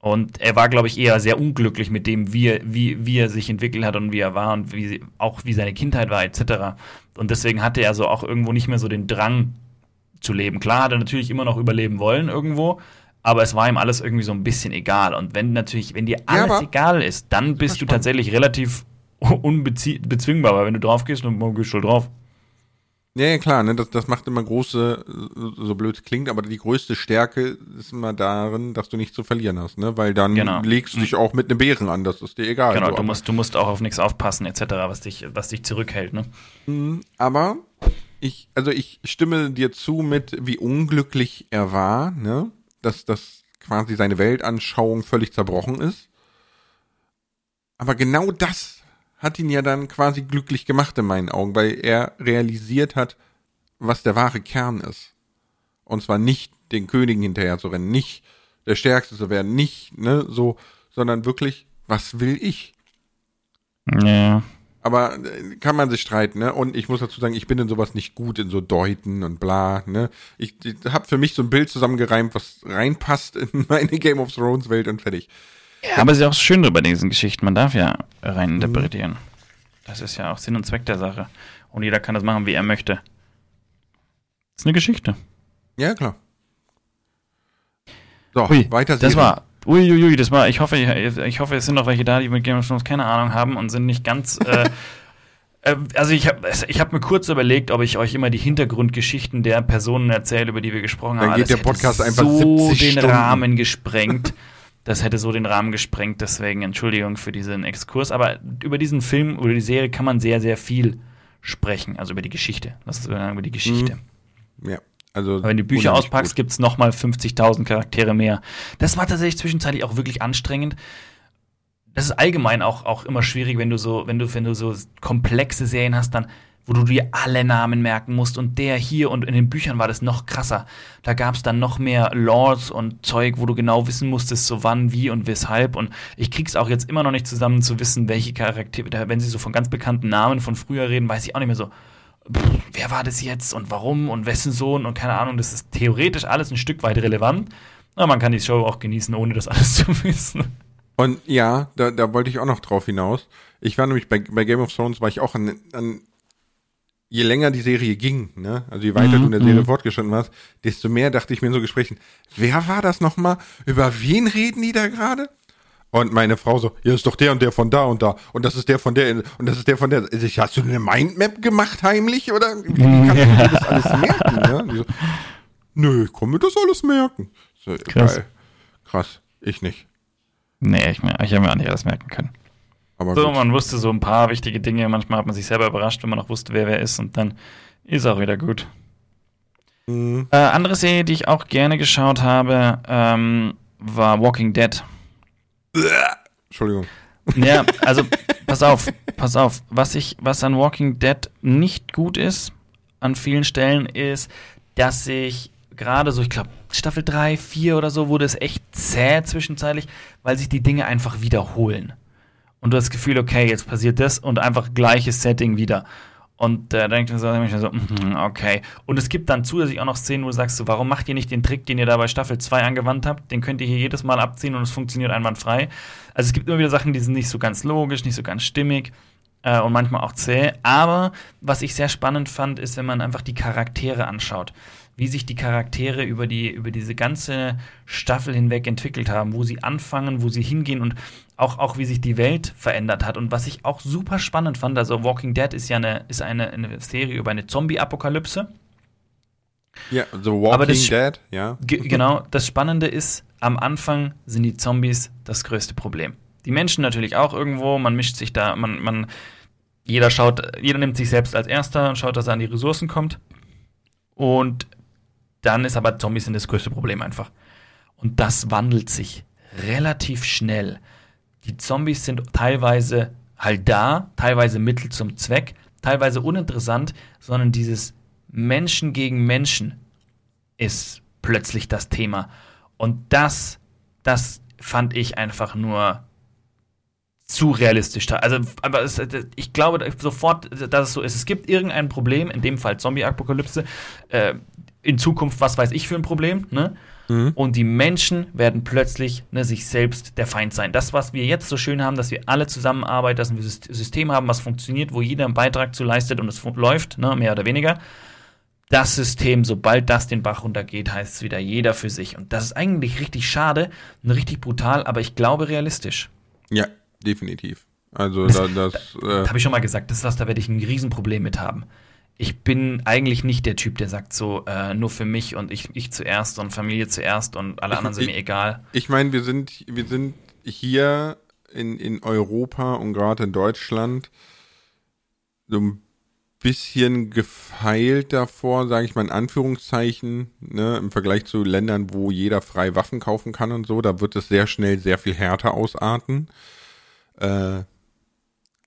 Und er war, glaube ich, eher sehr unglücklich mit dem, wie er, wie, wie er sich entwickelt hat und wie er war und wie, auch wie seine Kindheit war, etc. Und deswegen hatte er so auch irgendwo nicht mehr so den Drang zu leben. Klar hat er natürlich immer noch überleben wollen irgendwo, aber es war ihm alles irgendwie so ein bisschen egal. Und wenn natürlich, wenn dir alles ja, egal ist, dann bist du tatsächlich relativ unbezwingbar, weil wenn du drauf gehst, dann gehst du drauf. Ja, ja, klar, ne, das, das macht immer große, so blöd klingt, aber die größte Stärke ist immer darin, dass du nichts zu verlieren hast, ne, weil dann genau. legst du dich auch mit einem Bären an, das ist dir egal. Genau, so, du musst, du musst auch auf nichts aufpassen, etc., was dich, was dich zurückhält, ne. Mhm, aber ich, also ich stimme dir zu mit, wie unglücklich er war, ne, dass das quasi seine Weltanschauung völlig zerbrochen ist. Aber genau das hat ihn ja dann quasi glücklich gemacht in meinen Augen, weil er realisiert hat, was der wahre Kern ist. Und zwar nicht den Königen hinterher zu rennen, nicht der Stärkste zu werden, nicht, ne, so, sondern wirklich, was will ich? Ja. Aber äh, kann man sich streiten, ne? Und ich muss dazu sagen, ich bin in sowas nicht gut, in so Deuten und bla, ne? Ich, ich habe für mich so ein Bild zusammengereimt, was reinpasst in meine Game of Thrones Welt und fertig. Ja, aber es ist ja auch schön bei diesen Geschichten. Man darf ja rein interpretieren. Mhm. Das ist ja auch Sinn und Zweck der Sache. Und jeder kann das machen, wie er möchte. Das ist eine Geschichte. Ja, klar. So, ui, weiter Das war. Uiuiui, ui, das war. Ich hoffe, ich hoffe, es sind noch welche da, die mit Game of Thrones keine Ahnung haben und sind nicht ganz. Äh, äh, also ich habe ich hab mir kurz überlegt, ob ich euch immer die Hintergrundgeschichten der Personen erzähle, über die wir gesprochen haben. Dann geht der Podcast einfach so den Stunden. Rahmen gesprengt. Das hätte so den Rahmen gesprengt, deswegen Entschuldigung für diesen Exkurs. Aber über diesen Film oder die Serie kann man sehr, sehr viel sprechen. Also über die Geschichte. Das ist über die Geschichte. Mhm. Ja. Also wenn du die Bücher auspackst, gibt es nochmal 50.000 Charaktere mehr. Das war tatsächlich zwischenzeitlich auch wirklich anstrengend. Das ist allgemein auch, auch immer schwierig, wenn du so, wenn du, wenn du so komplexe Serien hast, dann wo du dir alle Namen merken musst und der hier und in den Büchern war das noch krasser. Da gab es dann noch mehr Laws und Zeug, wo du genau wissen musstest, so wann, wie und weshalb. Und ich krieg's auch jetzt immer noch nicht zusammen zu wissen, welche Charaktere, wenn sie so von ganz bekannten Namen von früher reden, weiß ich auch nicht mehr so, pff, wer war das jetzt und warum und wessen Sohn und keine Ahnung. Das ist theoretisch alles ein Stück weit relevant. Aber man kann die Show auch genießen, ohne das alles zu wissen. Und ja, da, da wollte ich auch noch drauf hinaus. Ich war nämlich bei, bei Game of Thrones, war ich auch an, an je länger die Serie ging, ne, also je weiter mhm, du in der Serie mhm. fortgeschritten warst, desto mehr dachte ich mir in so Gesprächen, wer war das nochmal? Über wen reden die da gerade? Und meine Frau so, ja, ist doch der und der von da und da. Und das ist der von der und das ist der von der. Ich, hast du eine Mindmap gemacht heimlich? Oder wie, kannst du dir das alles merken? Ne? So, Nö, ich kann mir das alles merken. So, Krass. Geil. Krass. Ich nicht. Nee, ich, ich habe mir auch nicht alles merken können. Aber so, gut. man wusste so ein paar wichtige Dinge. Manchmal hat man sich selber überrascht, wenn man noch wusste, wer wer ist. Und dann ist auch wieder gut. Mhm. Äh, andere Serie, die ich auch gerne geschaut habe, ähm, war Walking Dead. Entschuldigung. Ja, also pass auf, pass auf. Was ich, was an Walking Dead nicht gut ist, an vielen Stellen, ist, dass ich gerade so, ich glaube, Staffel 3, 4 oder so, wurde es echt zäh zwischenzeitlich, weil sich die Dinge einfach wiederholen und du hast das Gefühl, okay, jetzt passiert das und einfach gleiches Setting wieder. Und äh, dann denkt man so, so mm, okay. Und es gibt dann zusätzlich auch noch Szenen, wo du sagst, so, warum macht ihr nicht den Trick, den ihr da bei Staffel 2 angewandt habt? Den könnt ihr hier jedes Mal abziehen und es funktioniert einwandfrei. Also es gibt immer wieder Sachen, die sind nicht so ganz logisch, nicht so ganz stimmig äh, und manchmal auch zäh. Aber was ich sehr spannend fand, ist, wenn man einfach die Charaktere anschaut. wie sich die Charaktere über, die, über diese ganze Staffel hinweg entwickelt haben, wo sie anfangen, wo sie hingehen und auch, auch wie sich die Welt verändert hat. Und was ich auch super spannend fand, also Walking Dead ist ja eine, ist eine, eine Serie über eine Zombie-Apokalypse. Ja, The Walking das- Dead, ja. Ge genau, das Spannende ist, am Anfang sind die Zombies das größte Problem. Die Menschen natürlich auch irgendwo, man mischt sich da, man, man, jeder schaut, jeder nimmt sich selbst als Erster und schaut, dass er an die Ressourcen kommt. Und dann ist aber Zombies sind das größte Problem einfach. Und das wandelt sich relativ schnell. Die Zombies sind teilweise halt da, teilweise Mittel zum Zweck, teilweise uninteressant, sondern dieses Menschen gegen Menschen ist plötzlich das Thema. Und das, das fand ich einfach nur zu realistisch. Also, aber es, ich glaube sofort, dass es so ist. Es gibt irgendein Problem, in dem Fall Zombie-Apokalypse, äh, in Zukunft, was weiß ich für ein Problem, ne? Und die Menschen werden plötzlich ne, sich selbst der Feind sein. Das, was wir jetzt so schön haben, dass wir alle zusammenarbeiten, dass wir ein Syst- System haben, was funktioniert, wo jeder einen Beitrag zu leistet und es läuft, ne, mehr oder weniger. Das System, sobald das den Bach runtergeht, heißt es wieder jeder für sich. Und das ist eigentlich richtig schade und richtig brutal, aber ich glaube realistisch. Ja, definitiv. Also da, das, Das äh, habe ich schon mal gesagt, das ist was, da werde ich ein Riesenproblem mit haben. Ich bin eigentlich nicht der Typ, der sagt so, äh, nur für mich und ich, ich zuerst und Familie zuerst und alle anderen sind mir egal. ich meine, wir sind, wir sind hier in, in Europa und gerade in Deutschland so ein bisschen gefeilt davor, sage ich mal in Anführungszeichen, ne, im Vergleich zu Ländern, wo jeder frei Waffen kaufen kann und so, da wird es sehr schnell sehr viel härter ausarten. Äh,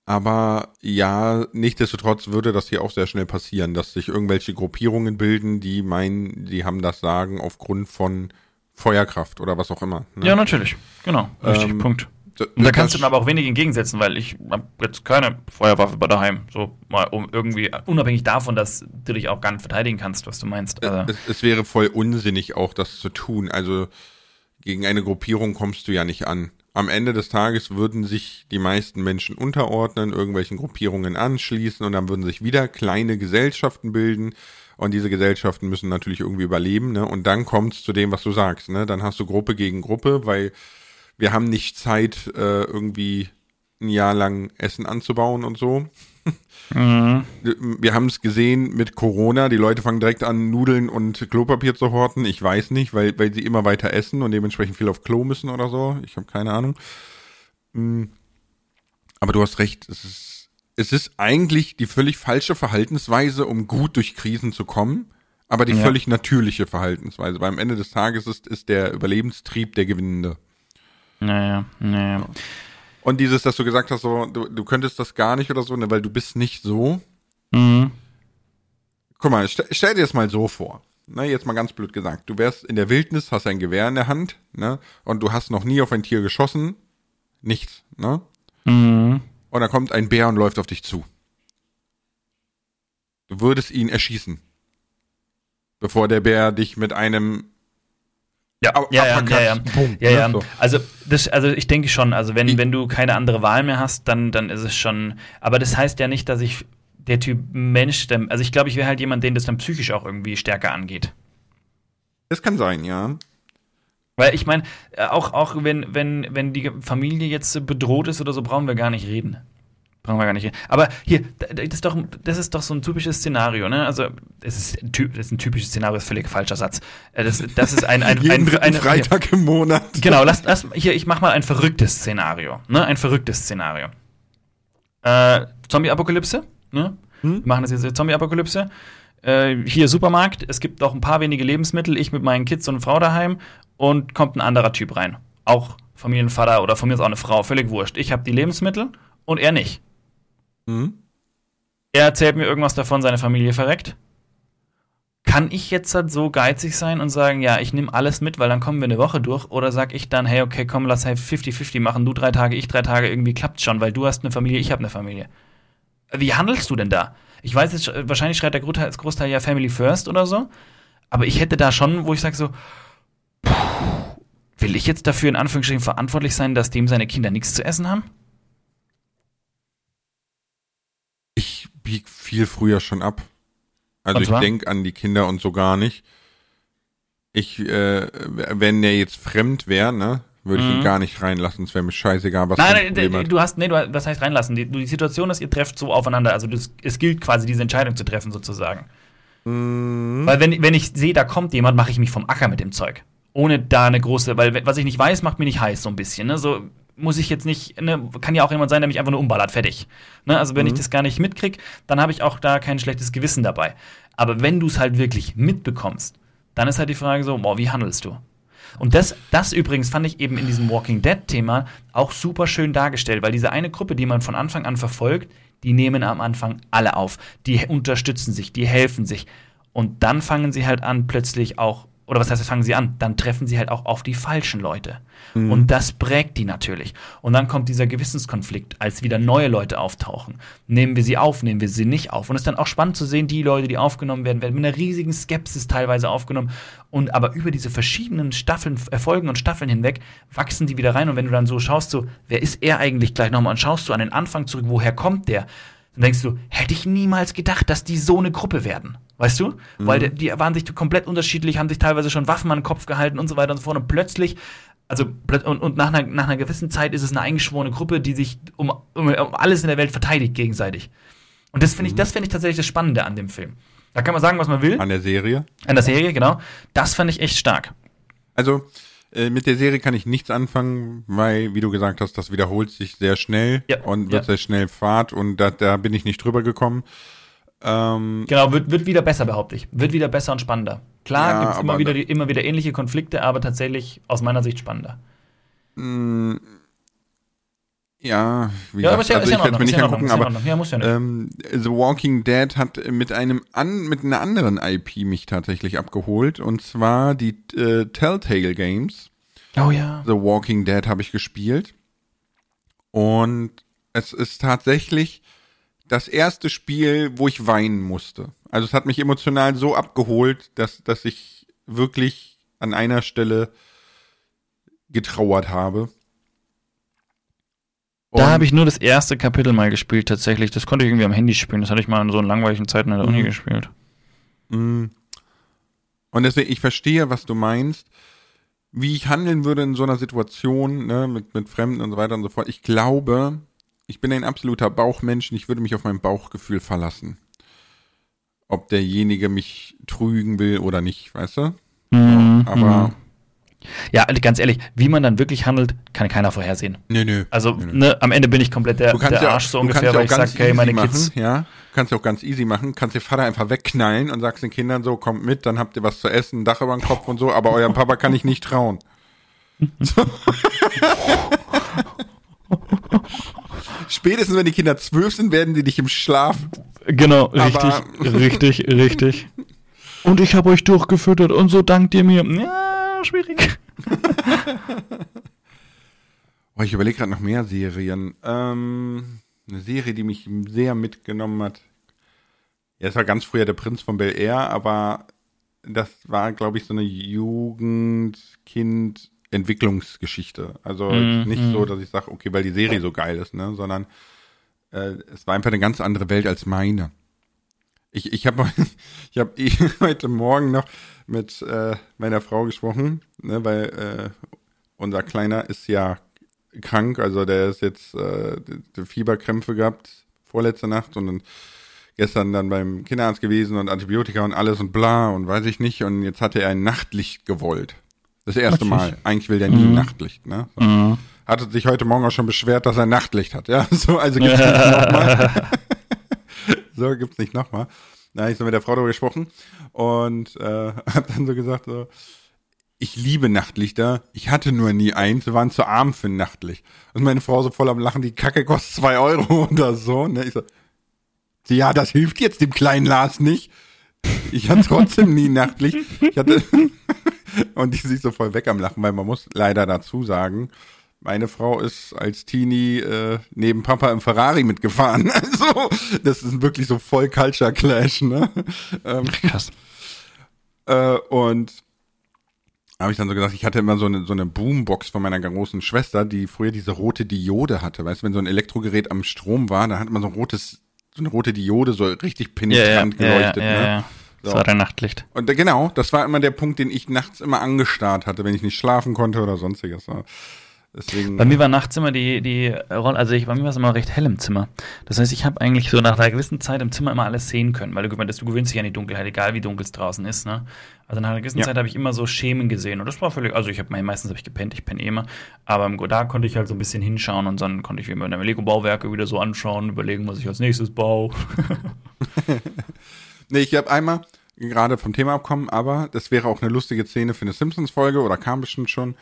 aber ja, nichtsdestotrotz würde das hier auch sehr schnell passieren, dass sich irgendwelche Gruppierungen bilden, die meinen, die haben das Sagen aufgrund von Feuerkraft oder was auch immer. ne? Ja, natürlich. Genau. Richtig, Ähm, Punkt. Und da kannst du mir aber auch wenig entgegensetzen, weil ich habe jetzt keine Feuerwaffe bei daheim. So mal um irgendwie, unabhängig davon, dass du dich auch gar nicht verteidigen kannst, was du meinst. Also, es, es wäre voll unsinnig auch das zu tun. Also gegen eine Gruppierung kommst du ja nicht an. Am Ende des Tages würden sich die meisten Menschen unterordnen, irgendwelchen Gruppierungen anschließen und dann würden sich wieder kleine Gesellschaften bilden. Und diese Gesellschaften müssen natürlich irgendwie überleben, ne? Und dann kommt es zu dem, was du sagst, ne? Dann hast du Gruppe gegen Gruppe, weil wir haben nicht Zeit, äh, irgendwie ein Jahr lang Essen anzubauen und so. Mhm. Wir haben es gesehen mit Corona. Die Leute fangen direkt an, Nudeln und Klopapier zu horten. Ich weiß nicht, weil, weil sie immer weiter essen und dementsprechend viel auf Klo müssen oder so. Ich habe keine Ahnung. Mm. Aber du hast recht. Es ist, es ist eigentlich die völlig falsche Verhaltensweise, um gut durch Krisen zu kommen. Aber die Ja. völlig natürliche Verhaltensweise. Weil am Ende des Tages ist, ist der Überlebenstrieb der Gewinnende. Naja, naja. Und dieses, dass du gesagt hast, so, du, du könntest das gar nicht oder so, ne, weil du bist nicht so. Mhm. Guck mal, stell, stell dir das mal so vor. Ne, jetzt mal ganz blöd gesagt. Du wärst in der Wildnis, hast ein Gewehr in der Hand, ne? Und du hast noch nie auf ein Tier geschossen. Nichts, ne? Mhm. Und da kommt ein Bär und läuft auf dich zu. Du würdest ihn erschießen. Bevor der Bär dich mit einem Ja, ja, ja, ja, ja. ja, ne, ja. so. Also, das, also ich denke schon, also wenn, Ich- wenn du keine andere Wahl mehr hast, dann, dann ist es schon. Aber das heißt ja nicht, dass ich der Typ Mensch, der, also ich glaube, ich wäre halt jemand, den das dann psychisch auch irgendwie stärker angeht. Das kann sein, ja. Weil ich meine, äh, auch, auch wenn, wenn, wenn die Familie jetzt bedroht ist oder so, brauchen wir gar nicht reden. Brauchen wir gar nicht. Aber hier, da- das ist doch, das ist doch so ein typisches Szenario, ne? Also, es ist, ein Ty- das ist ein typisches Szenario, ist völlig falscher Satz. Äh, Das, das ist ein, ein, Jeden ein, eine- Freitag im Monat. Genau, lass, lass hier, ich mach mal ein verrücktes Szenario. Ne? Ein verrücktes Szenario. Äh, Zombie-Apokalypse, ne? Wir machen das jetzt Zombie-Apokalypse. Äh, hier Supermarkt, es gibt noch ein paar wenige Lebensmittel, ich mit meinen Kids und einer Frau daheim und kommt ein anderer Typ rein. Auch Familienvater oder von mir ist auch eine Frau, völlig wurscht. Ich habe die Lebensmittel und er nicht. Mhm. Er erzählt mir irgendwas davon, seine Familie verreckt. Kann ich jetzt halt so geizig sein und sagen, ja, ich nehme alles mit, weil dann kommen wir eine Woche durch? Oder sag ich dann, hey, okay, komm, lass halt 50-50 machen, du drei Tage, ich drei Tage, irgendwie klappt schon, weil du hast eine Familie, ich habe eine Familie. Wie handelst du denn da? Ich weiß jetzt, wahrscheinlich schreit der Großteil, Großteil ja Family First oder so, aber ich hätte da schon, wo ich sage so, puh, will ich jetzt dafür in Anführungsstrichen verantwortlich sein, dass dem seine Kinder nichts zu essen haben? Ich bieg viel früher schon ab. Also ich denk an die Kinder und so gar nicht. Ich, äh, wenn der jetzt fremd wäre, ne, würde ich ihn Mhm. gar nicht reinlassen. Es wäre mir scheißegal, was Nein, ein nein, hat. du hast, nee, du, was heißt reinlassen? Die, die Situation ist, ihr trefft so aufeinander. Also das, es gilt quasi, diese Entscheidung zu treffen, sozusagen. Mhm. Weil wenn, wenn ich sehe, da kommt jemand, mache ich mich vom Acker mit dem Zeug. Ohne da eine große, weil was ich nicht weiß, macht mir nicht heiß, so ein bisschen. Ne? So muss ich jetzt nicht, ne? kann ja auch jemand sein, der mich einfach nur umballert, fertig. Ne? Also wenn ich das gar nicht mitkrieg, dann habe ich auch da kein schlechtes Gewissen dabei. Aber wenn du es halt wirklich mitbekommst, dann ist halt die Frage so, boah, wie handelst du? Und das, das übrigens fand ich eben in diesem Walking Dead-Thema auch super schön dargestellt, weil diese eine Gruppe, die man von Anfang an verfolgt, die nehmen am Anfang alle auf. Die unterstützen sich, die helfen sich. Und dann fangen sie halt an, plötzlich auch, oder was heißt, fangen sie an? Dann treffen sie halt auch auf die falschen Leute. Und das prägt die natürlich. Und dann kommt dieser Gewissenskonflikt, als wieder neue Leute auftauchen. Nehmen wir sie auf, nehmen wir sie nicht auf. Und es ist dann auch spannend zu sehen, die Leute, die aufgenommen werden, werden mit einer riesigen Skepsis teilweise aufgenommen. Und aber über diese verschiedenen Staffeln, äh, Folgen und Staffeln hinweg wachsen die wieder rein. Und wenn du dann so schaust, so, wer ist er eigentlich gleich nochmal? Und schaust du an den Anfang zurück, woher kommt der? Dann denkst du, hätte ich niemals gedacht, dass die so eine Gruppe werden. Weißt du? Weil die, die waren sich komplett unterschiedlich, haben sich teilweise schon Waffen an den Kopf gehalten und so weiter und so fort. Und plötzlich, also und, und nach, einer, nach einer gewissen Zeit ist es eine eingeschworene Gruppe, die sich um, um, um alles in der Welt verteidigt gegenseitig. Und das finde ich, das finde ich tatsächlich das Spannende an dem Film. Da kann man sagen, was man will. An der Serie. An der Serie, genau. Das fand ich echt stark. Also, äh, mit der Serie kann ich nichts anfangen, weil, wie du gesagt hast, das wiederholt sich sehr schnell Ja, und wird ja. sehr schnell Fahrt und da, da bin ich nicht drüber gekommen. Ähm, Genau, wird, wird wieder besser, behaupte ich. Wird wieder besser und spannender. Klar Ja, gibt es immer wieder, die, immer wieder ähnliche Konflikte, aber tatsächlich aus meiner Sicht spannender. ja, wie Ja, aber gesagt, ist ja, also ist ja ich in werde Ordnung. mir nicht ja Ordnung, angucken, ja aber. Ja, muss ja nicht. ähm, The Walking Dead hat mit einem an, mit einer anderen IP mich tatsächlich abgeholt und zwar die äh, Telltale Games. oh ja. The Walking Dead habe ich gespielt. Und es ist tatsächlich das erste Spiel, wo ich weinen musste. Also es hat mich emotional so abgeholt, dass, dass ich wirklich an einer Stelle getrauert habe. Da Und- habe ich nur das erste Kapitel mal gespielt, tatsächlich. Das konnte ich irgendwie am Handy spielen. Das hatte ich mal in so langweiligen Zeiten in der Uni Mhm. gespielt. Mm. Und deswegen, ich verstehe, was du meinst. Wie ich handeln würde in so einer Situation, ne, mit, mit Fremden und so weiter und so fort. Ich glaube, ich bin ein absoluter Bauchmensch und ich würde mich auf mein Bauchgefühl verlassen. Ob derjenige mich trügen will oder nicht, weißt du? Mhm. Aber, Ja, ganz ehrlich, wie man dann wirklich handelt, kann keiner vorhersehen. nö, nö. Also, nö, nö. ne, am Ende bin ich komplett der, Du der ja, Arsch so du ungefähr, kannst ja weil auch ich ganz sage, hey, easy meine machen, Kids. ja. Kannst ja auch ganz easy machen. Kannst den Vater einfach wegknallen und sagst den Kindern so, kommt mit, dann habt ihr was zu essen, ein Dach über den Kopf und so, aber eurem Papa kann ich nicht trauen. So. Spätestens wenn die Kinder zwölf sind, werden die dich im Schlaf. Genau, richtig, Aber- richtig, richtig. Und ich habe euch durchgefüttert und so dankt ihr mir. Ja, schwierig. Oh, ich überlege gerade noch mehr Serien. Ähm, eine Serie, die mich sehr mitgenommen hat. Ja, es war ganz früher der Prinz von Bel Air, aber das war, glaube ich, so eine Jugend-Kind-Entwicklungsgeschichte. Also Mhm, nicht mhm. so, dass ich sage, okay, weil die Serie so geil ist, ne, sondern äh, es war einfach eine ganz andere Welt als meine. Ich, ich habe ich hab eh heute Morgen noch mit äh, meiner Frau gesprochen, ne, weil äh, unser Kleiner ist ja krank, also der ist jetzt äh, Fieberkrämpfe gehabt vorletzte Nacht und dann gestern dann beim Kinderarzt gewesen und Antibiotika und alles und bla und weiß ich nicht und jetzt hatte er ein Nachtlicht gewollt. Das erste Mal. Eigentlich will der nie ein Nachtlicht, ne? So. Mhm. Hatte sich heute Morgen auch schon beschwert, dass er Nachtlicht hat, ja? So, also gibt's nicht nochmal. so gibt's nicht nochmal. Da habe ich so mit der Frau darüber gesprochen und äh, hab dann so gesagt, so, ich liebe Nachtlichter, ich hatte nur nie eins, wir waren zu arm für ein Nachtlicht. Und meine Frau so voll am Lachen, die Kacke kostet zwei Euro oder so. Ne? Ich so, ja, das hilft jetzt dem kleinen Lars nicht. Ich hatte trotzdem nie Nachtlicht. Ich hatte und die sich so voll weg am Lachen, weil man muss leider dazu sagen, meine Frau ist als Teenie äh, neben Papa im Ferrari mitgefahren. Also, das ist wirklich so voll Culture Clash, ne? Ähm, Krass. äh, und habe ich dann so gesagt, ich hatte immer so eine, so eine Boombox von meiner großen Schwester, die früher diese rote Diode hatte. Weißt du, wenn so ein Elektrogerät am Strom war, dann hat man so ein rotes, so eine rote Diode so richtig penetrant geleuchtet, ne? Das war dein Nachtlicht. Und äh, genau, das war immer der Punkt, den ich nachts immer angestarrt hatte, wenn ich nicht schlafen konnte oder sonstiges. Deswegen, bei mir war nachts immer die, die Rolle, also ich, bei mir war es immer recht hell im Zimmer. Das heißt, ich habe eigentlich so nach einer gewissen Zeit im Zimmer immer alles sehen können, weil du, du gewöhnst dich an die Dunkelheit, egal wie dunkel es draußen ist. Ne? Also nach einer gewissen ja. Zeit habe ich immer so Schemen gesehen und das war völlig, also ich habe meistens habe ich gepennt, ich penne eh immer, aber da konnte ich halt so ein bisschen hinschauen und dann konnte ich mir meine Lego-Bauwerke wieder so anschauen, überlegen, was ich als nächstes baue. nee, ich habe einmal gerade vom Thema abkommen, aber das wäre auch eine lustige Szene für eine Simpsons-Folge oder kam bestimmt schon.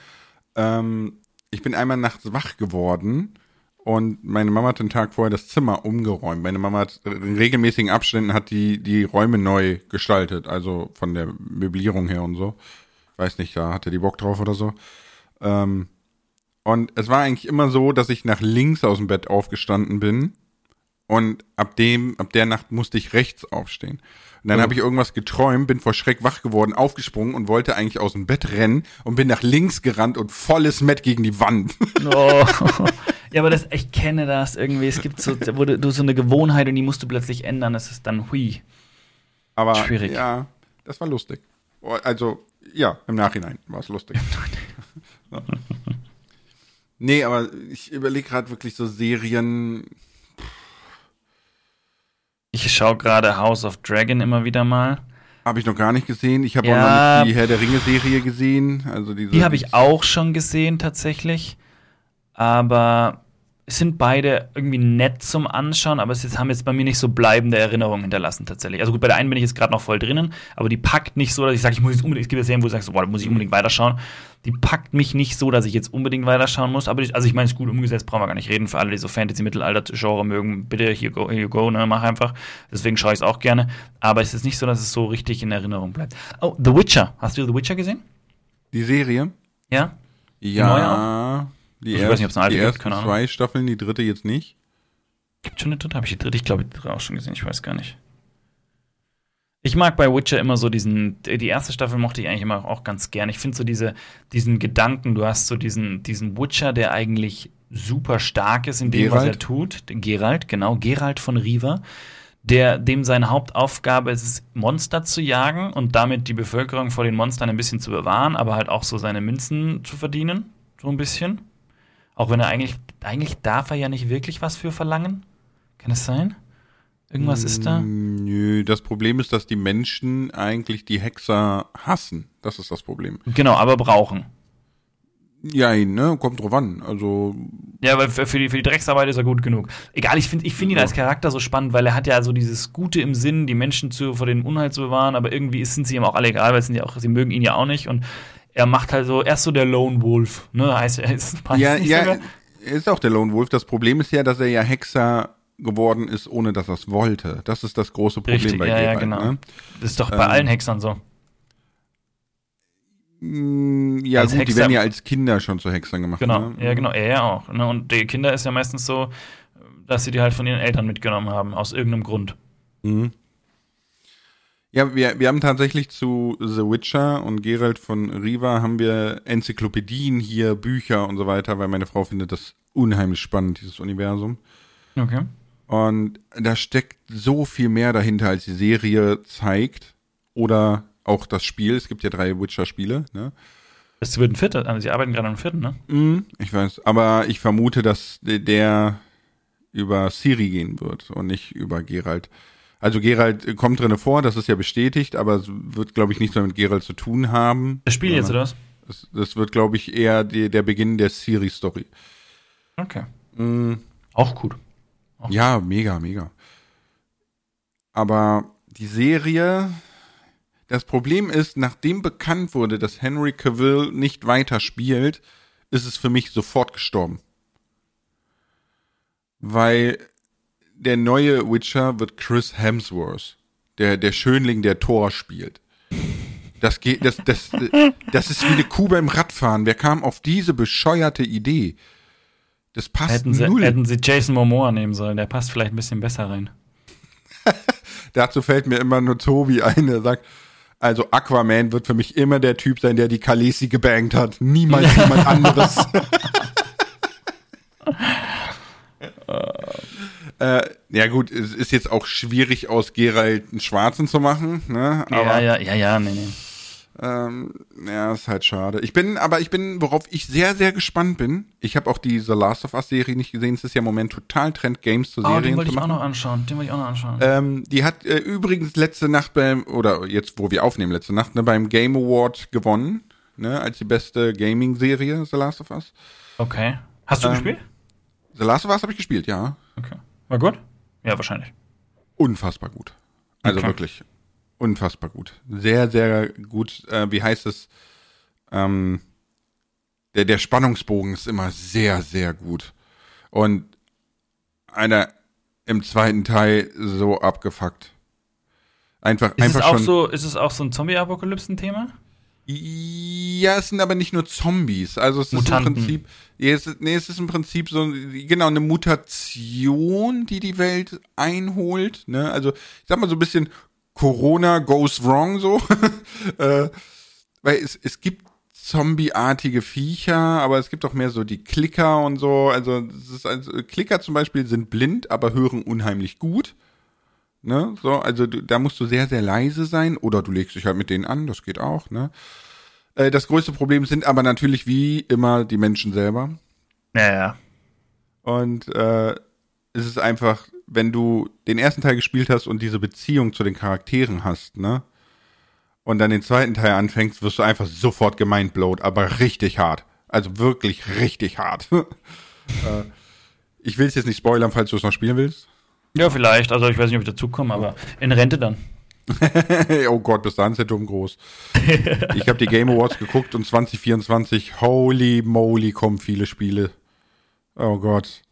Ähm, ich bin einmal nachts wach geworden und meine Mama hat den Tag vorher das Zimmer umgeräumt. Meine Mama hat in regelmäßigen Abständen hat die, die Räume neu gestaltet, also von der Möblierung her und so. Weiß nicht, da hatte die Bock drauf oder so. Ähm, und es war eigentlich immer so, dass ich nach links aus dem Bett aufgestanden bin und ab dem, ab der Nacht musste ich rechts aufstehen. Und dann oh. habe ich irgendwas geträumt, bin vor Schreck wach geworden, aufgesprungen und wollte eigentlich aus dem Bett rennen und bin nach links gerannt und volles Met gegen die Wand. Oh. Ja, aber das, ich kenne das irgendwie. Es gibt so, wo du, du so eine Gewohnheit und die musst du plötzlich ändern. Das ist dann hui. Aber Schwierig. ja, das war lustig. Also, ja, im Nachhinein war es lustig. Nee, aber ich überlege gerade wirklich so Serien. Ich schaue gerade House of Dragon immer wieder mal. Habe ich noch gar nicht gesehen. Ich habe ja, auch noch nicht die Herr der Ringe-Serie gesehen. Also diese, die habe ich auch schon gesehen, tatsächlich. Aber sind beide irgendwie nett zum Anschauen, aber es haben jetzt bei mir nicht so bleibende Erinnerungen hinterlassen tatsächlich. Also gut, bei der einen bin ich jetzt gerade noch voll drinnen, aber die packt nicht so, dass ich sage, ich muss jetzt unbedingt, es gibt ja Serien, wo du sagst, boah, da muss ich unbedingt weiterschauen. Die packt mich nicht so, dass ich jetzt unbedingt weiterschauen muss, aber ich, also ich meine, es ist gut umgesetzt, brauchen wir gar nicht reden. Für alle, die so Fantasy-Mittelalter-Genre mögen, bitte, here go, here you go, ne, mach einfach. Deswegen schaue ich es auch gerne. Aber es ist nicht so, dass es so richtig in Erinnerung bleibt. Oh, The Witcher. Hast du The Witcher gesehen? Die Serie? Ja? Ja. Die, ich erst, weiß nicht, ob es eine alte die gibt, zwei Staffeln, die dritte jetzt nicht. Gibt schon eine dritte? Habe ich die dritte? Ich glaube, die dritte auch schon gesehen. Ich weiß gar nicht. Ich mag bei Witcher immer so diesen, die erste Staffel mochte ich eigentlich immer auch ganz gern. Ich finde so diese, diesen Gedanken, du hast so diesen, diesen Witcher, der eigentlich super stark ist in dem, Geralt? was er tut. Den Geralt, genau, Geralt von Riva, der, dem seine Hauptaufgabe ist es, Monster zu jagen und damit die Bevölkerung vor den Monstern ein bisschen zu bewahren, aber halt auch so seine Münzen zu verdienen. So ein bisschen. Auch wenn er eigentlich, eigentlich darf er ja nicht wirklich was für verlangen. Kann es sein? Irgendwas ist da? Mm, nö, das Problem ist, dass die Menschen eigentlich die Hexer hassen. Das ist das Problem. Genau, aber brauchen. Ja, ne, kommt drauf an. Also. Ja, aber für die, für die Drecksarbeit ist er gut genug. Egal, ich finde ich find ihn ja. als Charakter so spannend, weil er hat ja so dieses Gute im Sinn, die Menschen zu, vor dem Unheil zu bewahren, aber irgendwie sind sie ihm auch alle egal, weil sind ja auch, sie mögen ihn ja auch nicht. Und er macht halt so, er ist so der Lone Wolf, ne? Heißt er ist Ja, ja, er ist auch der Lone Wolf. Das Problem ist ja, dass er ja Hexer geworden ist, ohne dass er es wollte. Das ist das große Problem Richtig, bei ja, Geralt, ja, genau. Ne? Das ist doch bei ähm, allen Hexern so. Mm, ja, als gut, Hexer, die werden ja als Kinder schon zu Hexern gemacht. Genau, ne? ja, genau, er ja auch. Ne? Und die Kinder ist ja meistens so, dass sie die halt von ihren Eltern mitgenommen haben, aus irgendeinem Grund. Mhm. Ja, wir, wir haben tatsächlich zu The Witcher und Geralt von Riva haben wir Enzyklopädien hier, Bücher und so weiter, weil meine Frau findet das unheimlich spannend, dieses Universum. Okay. Und da steckt so viel mehr dahinter, als die Serie zeigt. Oder auch das Spiel. Es gibt ja drei Witcher-Spiele, ne? Es wird ein vierter, also sie arbeiten gerade an einem vierten, ne? Mm, ich weiß, aber ich vermute, dass der über Siri gehen wird und nicht über Geralt. Also Gerald kommt drinne vor, das ist ja bestätigt, aber es wird, glaube ich, nichts mehr mit Gerald zu tun haben. Das Spiel jetzt, oder was? Das, das wird, glaube ich, eher die, der Beginn der Siri-Story. Okay. Mhm. Auch gut. Auch ja, gut. mega, mega. Aber die Serie, das Problem ist, nachdem bekannt wurde, dass Henry Cavill nicht weiter spielt, ist es für mich sofort gestorben. Weil der neue Witcher wird Chris Hemsworth, der, der Schönling, der Thor spielt. Das geht, das, das, das ist wie eine Kuh beim Radfahren. Wer kam auf diese bescheuerte Idee? Das passt hätten sie, null. Hätten sie Jason Momoa nehmen sollen, der passt vielleicht ein bisschen besser rein. Dazu fällt mir immer nur Tobi ein, der sagt, also Aquaman wird für mich immer der Typ sein, der die Khaleesi gebankt hat. Niemals jemand anderes. Äh, ja gut, es ist jetzt auch schwierig aus Geralt einen Schwarzen zu machen, ne? Aber, ja, ja, ja, ja, nee, nee. Ähm, ja, ist halt schade. Ich bin, aber ich bin, worauf ich sehr, sehr gespannt bin. Ich habe auch die The Last of Us Serie nicht gesehen. Es ist ja im Moment total Trend, Games zu Oh, Serien den wollte ich auch noch anschauen. Den wollte ich auch noch anschauen. Ähm, die hat äh, übrigens letzte Nacht beim, oder jetzt, wo wir aufnehmen, letzte Nacht, ne, beim Game Award gewonnen, ne, als die beste Gaming-Serie, The Last of Us. Okay. Hast du ähm, gespielt? The Last of Us habe ich gespielt, ja. Okay. War gut? Ja, wahrscheinlich. Unfassbar gut. Also Okay. wirklich. Unfassbar gut. Sehr, sehr gut. Äh, wie heißt es? Ähm, der, der Spannungsbogen ist immer sehr, sehr gut. Und einer im zweiten Teil so abgefuckt. Einfach, Ist einfach es, auch schon. so, ist es auch so ein Zombie-Apokalypsen-Thema? Ja, es sind aber nicht nur Zombies. Also es Mutanten. ist im Prinzip, ja, es ist, nee, es ist im Prinzip so, genau, eine Mutation, die die Welt einholt. Ne? Also ich sag mal so ein bisschen Corona goes wrong so. äh, weil es, es gibt zombieartige Viecher, aber es gibt auch mehr so die Klicker und so. Also, es ist also Klicker zum Beispiel sind blind, aber hören unheimlich gut. Ne? So, also du, da musst du sehr, sehr leise sein oder du legst dich halt mit denen an, das geht auch, ne? Äh, das größte Problem sind aber natürlich wie immer die Menschen selber. Ja, ja. Und äh, es ist einfach, wenn du den ersten Teil gespielt hast und diese Beziehung zu den Charakteren hast, ne? Und dann den zweiten Teil anfängst, wirst du einfach sofort gemindblowt, aber richtig hart. Also wirklich richtig hart. äh, ich will es jetzt nicht spoilern, falls du es noch spielen willst. Ja, vielleicht. Also ich weiß nicht, ob ich dazu komme, aber in Rente dann. oh Gott, bis dahin ist der Turm groß. Ich habe die Game Awards geguckt und 2024, holy moly, kommen viele Spiele. Oh Gott.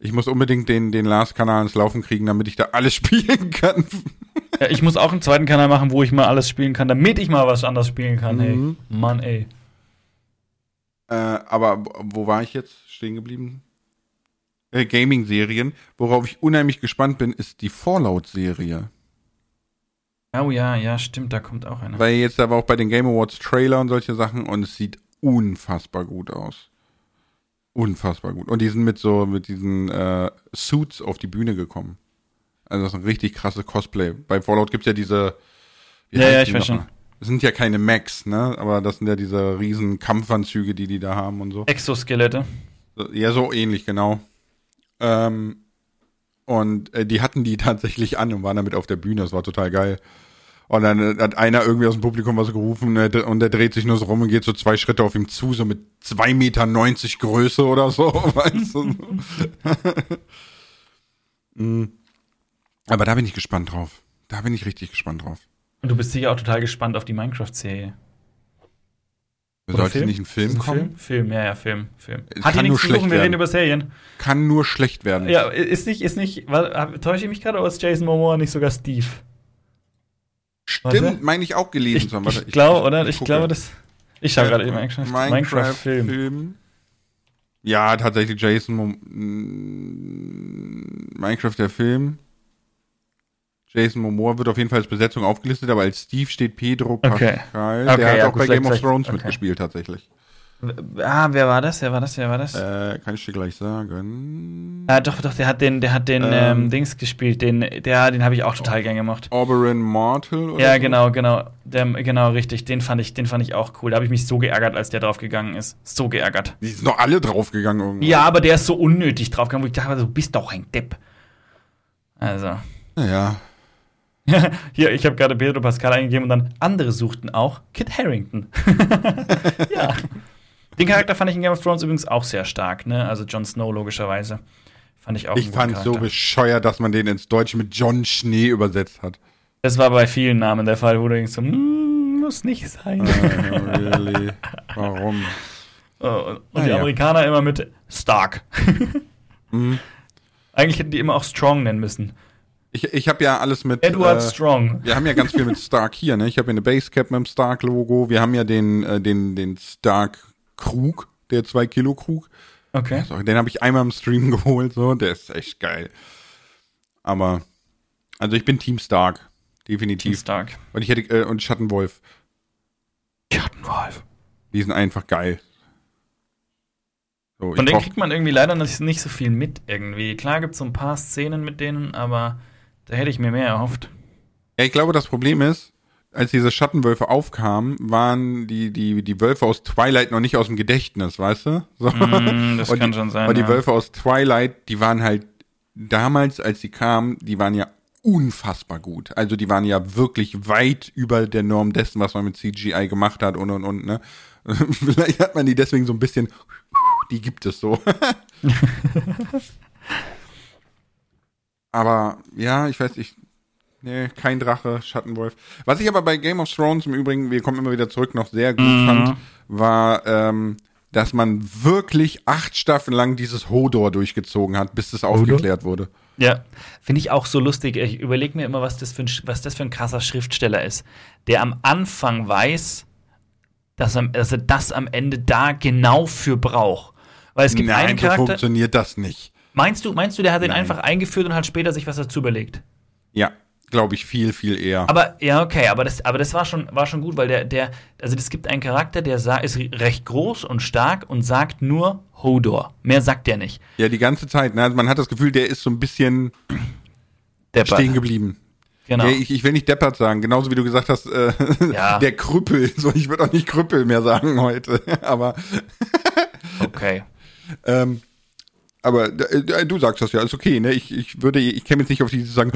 Ich muss unbedingt den, den Last-Kanal ins Laufen kriegen, damit ich da alles spielen kann. Ja, ich muss auch einen zweiten Kanal machen, wo ich mal alles spielen kann, damit ich mal was anderes spielen kann. Mhm. Hey, Mann, ey. Äh, aber wo war ich jetzt stehen geblieben? Äh, Gaming-Serien. Worauf ich unheimlich gespannt bin, ist die Fallout-Serie. Oh ja, ja, stimmt, da kommt auch einer. Weil jetzt aber auch bei den Game Awards Trailer und solche Sachen und es sieht unfassbar gut aus. Unfassbar gut. Und die sind mit so, mit diesen äh, Suits auf die Bühne gekommen. Also das ist ein richtig krasses Cosplay. Bei Fallout gibt's ja diese. Ja, ja, ich weiß nochmal? Das sind ja keine Macs, ne? Aber das sind ja diese riesen Kampfanzüge, die die da haben und so. Exoskelette. Ja, so ähnlich, genau. Ähm, und äh, die hatten die tatsächlich an und waren damit auf der Bühne. Das war total geil. Und dann äh, hat einer irgendwie aus dem Publikum was gerufen dr- und der dreht sich nur so rum und geht so zwei Schritte auf ihm zu, so mit 2,90 Meter Größe oder so, weißt du. Mm. Aber da bin ich gespannt drauf. Da bin ich richtig gespannt drauf. Und du bist sicher auch total gespannt auf die Minecraft-Serie. Sollte Film? nicht ein Film ein kommen? Film? Film, ja, ja, Film, Film. Es Hat kann nur nichts schlecht suchen, wir werden. reden über Serien. Kann nur schlecht werden. Ja, ist nicht, ist nicht, hab- täusche ich mich gerade, oder ist Jason Momoa nicht sogar Steve? Stimmt, meine ich auch gelesen Ich, zu haben. Warte, ich glaube, oder? Ich gucke. glaube, das. Ich schaue gerade eben Minecraft, Minecraft, Minecraft-Film. Film. Ja, tatsächlich Jason Mom mm, Minecraft der Film. Jason Momoa wird auf jeden Fall als Besetzung aufgelistet, aber als Steve steht Pedro Okay. Pascal. Okay, der hat ja, auch bei Game of Thrones okay. mitgespielt tatsächlich. Ah, wer war das? Wer war das? Wer war das? Äh, kann ich dir gleich sagen. ah, doch, doch, der hat den, der hat den Ähm. ähm, Dings gespielt. Den, der, den habe ich auch total gern gemacht. Oberyn Martell oder Ja, so? genau, genau. Der, genau, richtig. Den fand ich, den fand ich auch cool. Da habe ich mich so geärgert, als der draufgegangen ist. So geärgert. Die sind doch alle draufgegangen irgendwann. Ja, aber der ist so unnötig draufgegangen, wo ich dachte, du bist doch ein Depp. Also. Ja. Hier, ich habe gerade Pedro Pascal eingegeben und dann andere suchten auch Kit Harrington. ja. Den Charakter fand ich in Game of Thrones übrigens auch sehr stark, ne? Also Jon Snow logischerweise. Fand ich auch Ich fand so Charakter. bescheuert, dass man den ins Deutsche mit John Schnee übersetzt hat. Das war bei vielen Namen der Fall, wo du denkst, so, hm, muss nicht sein. Äh, really? Warum? Oh, und und die Naja. Amerikaner immer mit Stark. Mhm. Eigentlich hätten die immer auch Strong nennen müssen. Ich, ich habe ja alles mit. Edward äh, Strong. Wir haben ja ganz viel mit Stark hier, ne? Ich habe ja eine Basecap mit dem Stark-Logo. Wir haben ja den, äh, den, den Stark-Krug, der 2-Kilo-Krug. Okay. So, den habe ich einmal im Stream geholt, so. Der ist echt geil. Aber, also ich bin Team Stark. Team Definitiv. Stark. Und ich hätte, äh, und Schattenwolf. Schattenwolf. Die sind einfach geil. So, Von denen kriegt man irgendwie leider nicht, nicht so viel mit irgendwie. Klar gibt es so ein paar Szenen mit denen, aber da hätte ich mir mehr erhofft. Ja, ich glaube, das Problem ist, als diese Schattenwölfe aufkamen, waren die, die, die Wölfe aus Twilight noch nicht aus dem Gedächtnis, weißt du? So. Mm, das Und kann die, schon sein. Die ja. Wölfe aus Twilight, die waren halt damals, als sie kamen, die waren ja unfassbar gut. Also die waren ja wirklich weit über der Norm dessen, was man mit CGI gemacht hat und und und, ne? Vielleicht hat man die deswegen so ein bisschen, die gibt es so. aber ja, ich weiß, ich, nee, kein Drache, Schattenwolf. Was ich aber bei Game of Thrones im Übrigen, wir kommen immer wieder zurück, noch sehr gut Mhm. fand, war, ähm, dass man wirklich acht Staffeln lang dieses Hodor durchgezogen hat, bis das aufgeklärt wurde. Ja, finde ich auch so lustig. Ich überlege mir immer, was das, für ein, was das für ein krasser Schriftsteller ist, der am Anfang weiß, dass er, dass er das am Ende da genau für braucht. Weil es gibt einen so Charakter. funktioniert das nicht. Meinst du, meinst du, der hat den Nein. einfach eingeführt und hat später sich was dazu überlegt? Ja, glaube ich viel, viel eher. Aber ja, okay, aber das, aber das war schon, war schon gut, weil der, der, also es gibt einen Charakter, der ist recht groß und stark und sagt nur Hodor. Mehr sagt der nicht. ja, die ganze Zeit. Ne? Also man hat das Gefühl, der ist so ein bisschen Deppert. stehen geblieben. Genau. Ja, ich, ich will nicht deppert sagen, genauso wie du gesagt hast, äh, Ja. der Krüppel. So, ich würde auch nicht Krüppel mehr sagen heute. aber Okay. ähm, aber äh, du sagst das ja, ist okay. Ne? Ich, ich würde, ich käme jetzt nicht auf die zu sagen,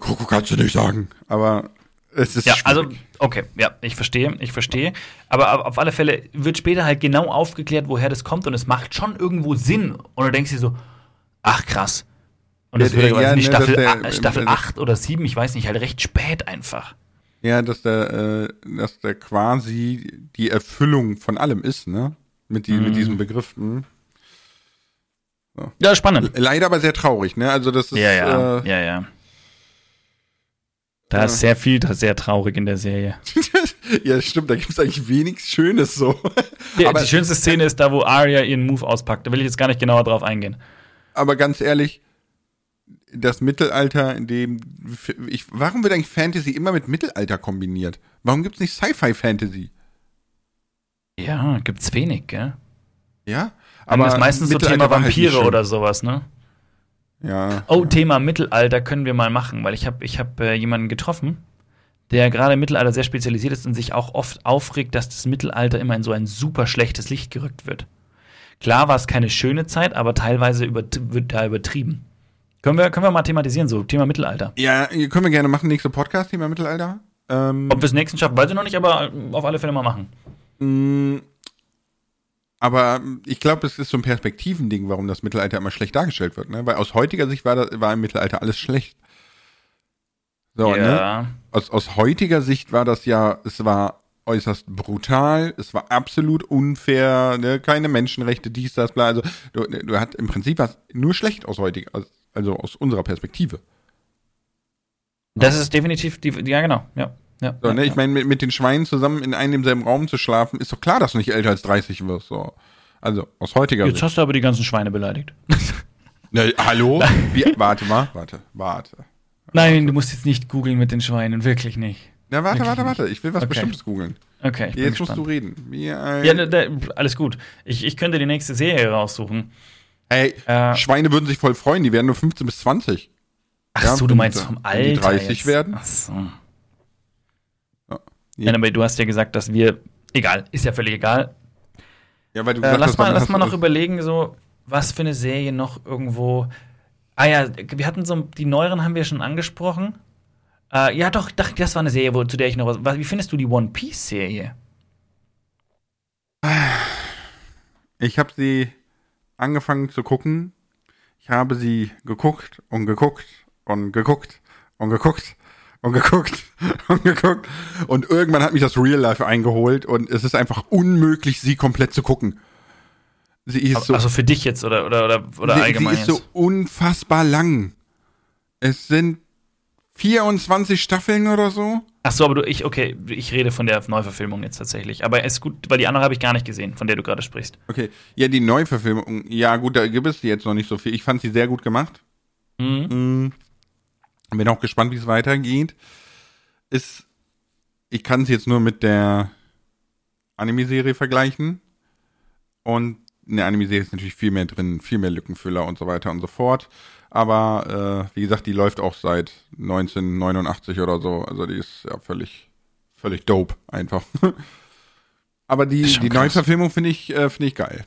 Kroko kannst du nicht sagen. Aber es ist Ja, schwierig. also, okay, ja, ich verstehe, ich verstehe. Aber auf- alle Fälle wird später halt genau aufgeklärt, woher das kommt und es macht schon irgendwo Sinn. Und du denkst dir so, ach krass. Und das Ja, wird ja, weiß nicht, ne, Staffel, der- Staffel äh, 8 oder 7, ich weiß nicht, halt recht spät einfach. Ja, dass der, äh, dass der quasi die Erfüllung von allem ist, ne? Mit, die, Mhm. mit diesem Begriff. Hm. Ja, spannend. Leider aber sehr traurig, ne? Also das ist Ja, ja, Äh, ja, ja. Da Ja. ist sehr viel sehr traurig in der Serie. ja, stimmt, da gibt's eigentlich wenig Schönes so. Die, aber, die schönste Szene ist da, wo Arya ihren Move auspackt. Da will ich jetzt gar nicht genauer drauf eingehen. aber ganz ehrlich, das Mittelalter, in dem ich, warum wird eigentlich Fantasy immer mit Mittelalter kombiniert? Warum gibt's nicht Sci-Fi-Fantasy? Ja, gibt's wenig, gell? Ja? Aber das ist meistens so Thema halt Vampire schön. oder sowas, ne? Ja. Oh, Thema Mittelalter können wir mal machen, weil ich habe ich hab, äh, jemanden getroffen, der gerade im Mittelalter sehr spezialisiert ist und sich auch oft aufregt, dass das Mittelalter immer in so ein super schlechtes Licht gerückt wird. Klar war es keine schöne Zeit, aber teilweise wird da übertrieben. Können wir, können wir mal thematisieren, so Thema Mittelalter. Ja, können wir gerne machen, nächste Podcast-Thema Mittelalter. Ähm, Ob wir es nächsten schaffen, weiß ich noch nicht, aber auf alle Fälle mal machen. Aber ich glaube, es ist so ein Perspektivending, warum das Mittelalter immer schlecht dargestellt wird. Ne? Weil aus heutiger Sicht war, das, war im Mittelalter alles schlecht. So, ne? ja. Aus, aus heutiger Sicht war das ja, es war äußerst brutal, es war absolut unfair, ne? keine Menschenrechte, dies, das, bla. Also du, du hat im Prinzip was nur schlecht aus heutiger, also aus unserer Perspektive. Das ist definitiv, die, ja genau, ja. Ja, So, ne? Ich meine, mit, mit den Schweinen zusammen in einem demselben Raum zu schlafen, ist doch klar, dass du nicht älter als 30 wirst. So. Also aus heutiger Jetzt Sicht. hast du aber die ganzen Schweine beleidigt. Ne, hallo? Wie, warte mal, warte, warte. Nein, du musst jetzt nicht googeln mit den Schweinen, wirklich nicht. Na, warte, Wirklich warte, warte. Ich will was Okay. Bestimmtes googeln. Okay, ich bin Jetzt musst gespannt. du reden. Ja, ne, da, alles gut. Ich, ich könnte die nächste Serie raussuchen. hey, äh, Schweine würden sich voll freuen, die werden nur 15 bis 20. Ach Ja, so, du meinst vom wenn die Alter 30 jetzt. werden. Ach so. Ja. Ja, aber du hast ja gesagt, dass wir. Egal, ist ja völlig egal. Ja, weil du Äh, lass hast, mal, lass mal noch überlegen, so, was für eine Serie noch irgendwo. Ah ja, wir hatten so. Die neueren haben wir schon angesprochen. Äh, ja, doch, das war eine Serie, wo, zu der ich noch was. was- Wie findest du die One Piece-Serie? Ich habe sie angefangen zu gucken. Ich habe sie geguckt und geguckt und geguckt und geguckt und geguckt und geguckt. Und irgendwann hat mich das Real Life eingeholt und es ist einfach unmöglich, sie komplett zu gucken. Sie ist so, also für dich jetzt oder, oder, oder, oder sie, allgemein sie ist so jetzt? unfassbar lang. Es sind 24 Staffeln oder so. Ach so, aber du, ich, okay, ich rede von der Neuverfilmung jetzt tatsächlich. Aber es ist gut, weil die andere habe ich gar nicht gesehen, von der du gerade sprichst. Okay, ja, die Neuverfilmung, ja gut, da gibt es jetzt noch nicht so viel. Ich fand sie sehr gut gemacht. Mhm. Bin auch gespannt, wie es weitergeht. Ist, ich kann es jetzt nur mit der Anime-Serie vergleichen. Und in der Anime-Serie ist natürlich viel mehr drin, viel mehr Lückenfüller und so weiter und so fort. Aber äh, wie gesagt, die läuft auch seit 1989 oder so. Also die ist ja völlig, völlig dope einfach. Aber die, die Neuverfilmung finde ich, äh, finde ich geil.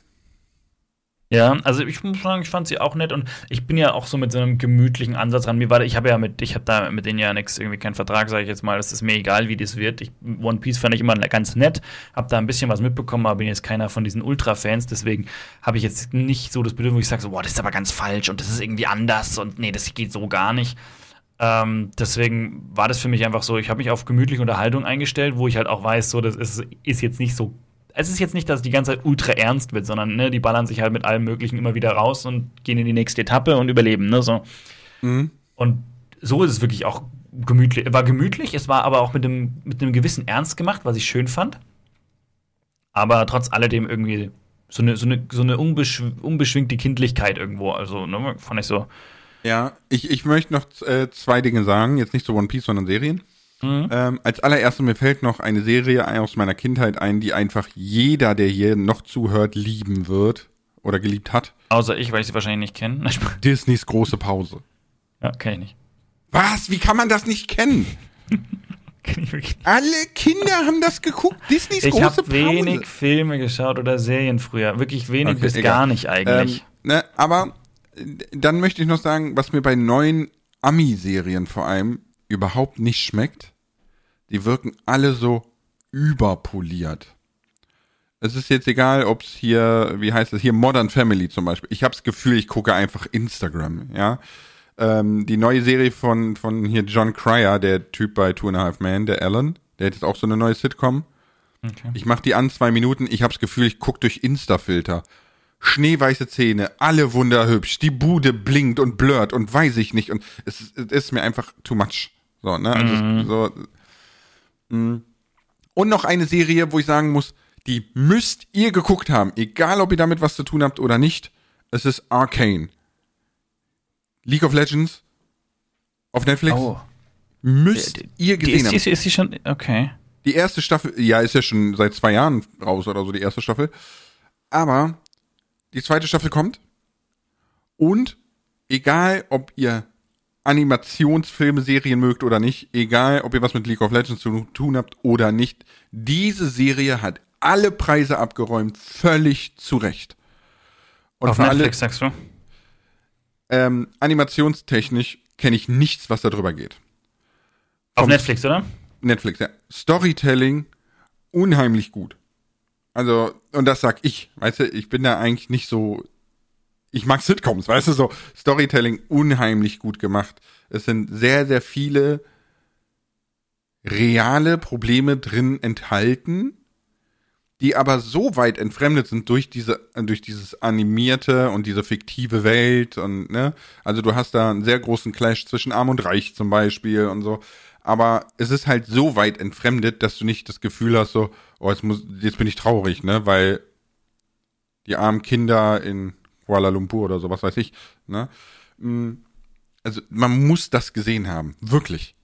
Ja, also ich muss sagen, ich fand sie auch nett und ich bin ja auch so mit so einem gemütlichen Ansatz ran. Mir war, ich habe ja mit, ich habe da mit denen ja nichts, irgendwie keinen Vertrag, sage ich jetzt mal. Es ist mir egal, wie das wird. Ich, One Piece fand ich immer ganz nett, habe da ein bisschen was mitbekommen, aber bin jetzt keiner von diesen Ultra-Fans. Deswegen habe ich jetzt nicht so das Bedürfnis, wo ich sage so, boah, das ist aber ganz falsch und das ist irgendwie anders und nee, das geht so gar nicht. Ähm, deswegen war das für mich einfach so, ich habe mich auf gemütliche Unterhaltung eingestellt, wo ich halt auch weiß, so, das ist, ist jetzt nicht so es ist jetzt nicht, dass die ganze Zeit ultra ernst wird, sondern ne, die ballern sich halt mit allem Möglichen immer wieder raus und gehen in die nächste Etappe und überleben. Ne, so. Mhm. Und so ist es wirklich auch gemütlich. War gemütlich, es war aber auch mit einem, mit einem gewissen Ernst gemacht, was ich schön fand. Aber trotz alledem irgendwie so eine, so eine, so eine unbesch unbeschwingte Kindlichkeit irgendwo. Also, ne, fand ich so. Ja, ich, ich möchte noch äh, zwei Dinge sagen. Jetzt nicht so One Piece, sondern Serien. Mhm. Ähm, als allererstes mir fällt noch eine Serie aus meiner Kindheit ein, die einfach jeder, der hier noch zuhört, lieben wird oder geliebt hat. Außer ich, weil ich sie wahrscheinlich nicht kenne. Disneys große Pause. Ja, kenne ich nicht. Was? Wie kann man das nicht kennen? kenn ich wirklich nicht. Alle Kinder haben das geguckt. Disneys ich große Pause. Ich habe wenig Filme geschaut oder Serien früher. Wirklich wenig okay, bis egal. gar nicht eigentlich. Ähm, ne, aber äh, dann möchte ich noch sagen, was mir bei neuen Ami-Serien vor allem überhaupt nicht schmeckt. Die wirken alle so überpoliert. Es ist jetzt egal, ob es hier, wie heißt es hier, Modern Family zum Beispiel. Ich habe das Gefühl, ich gucke einfach Instagram, ja. Ähm, die neue Serie von, von hier John Cryer, der Typ bei Two and a Half Men, der Alan, der hat jetzt auch so eine neue Sitcom. Okay. Ich mache die an zwei Minuten, ich habe das Gefühl, ich gucke durch Insta-Filter. Schneeweiße Zähne, alle wunderhübsch, die Bude blinkt und blurrt und weiß ich nicht und es, es ist mir einfach too much. So, ne? Also mhm. so. Mh. Mm. Und noch eine Serie, wo ich sagen muss, die müsst ihr geguckt haben, egal ob ihr damit was zu tun habt oder nicht. Es ist Arcane. League of Legends auf Netflix. Oh. Müsst die, ihr gesehen die ist, haben. Ist sie schon, okay. Die erste Staffel, ja, ist ja schon seit zwei Jahren raus oder so, die erste Staffel. Aber die zweite Staffel kommt. Und egal, ob ihr Animationsfilme, Serien mögt oder nicht, egal ob ihr was mit League of Legends zu tun habt oder nicht, diese Serie hat alle Preise abgeräumt, völlig zu Recht. Und Auf Netflix alle, sagst du? Ähm, animationstechnisch kenne ich nichts, was darüber geht. Auf Vom Netflix, oder? Netflix, ja. Storytelling unheimlich gut. Also, und das sag ich, weißt du, ich bin da eigentlich nicht so ich mag Sitcoms, weißt du, so Storytelling unheimlich gut gemacht. Es sind sehr, sehr viele reale Probleme drin enthalten, die aber so weit entfremdet sind durch diese, durch dieses animierte und diese fiktive Welt und, ne, also du hast da einen sehr großen Clash zwischen Arm und Reich zum Beispiel und so. Aber es ist halt so weit entfremdet, dass du nicht das Gefühl hast, so, oh, jetzt muss, jetzt bin ich traurig, ne, weil die armen Kinder in Kuala Lumpur oder so, was weiß ich. Ne? Mm, also man muss das gesehen haben, wirklich.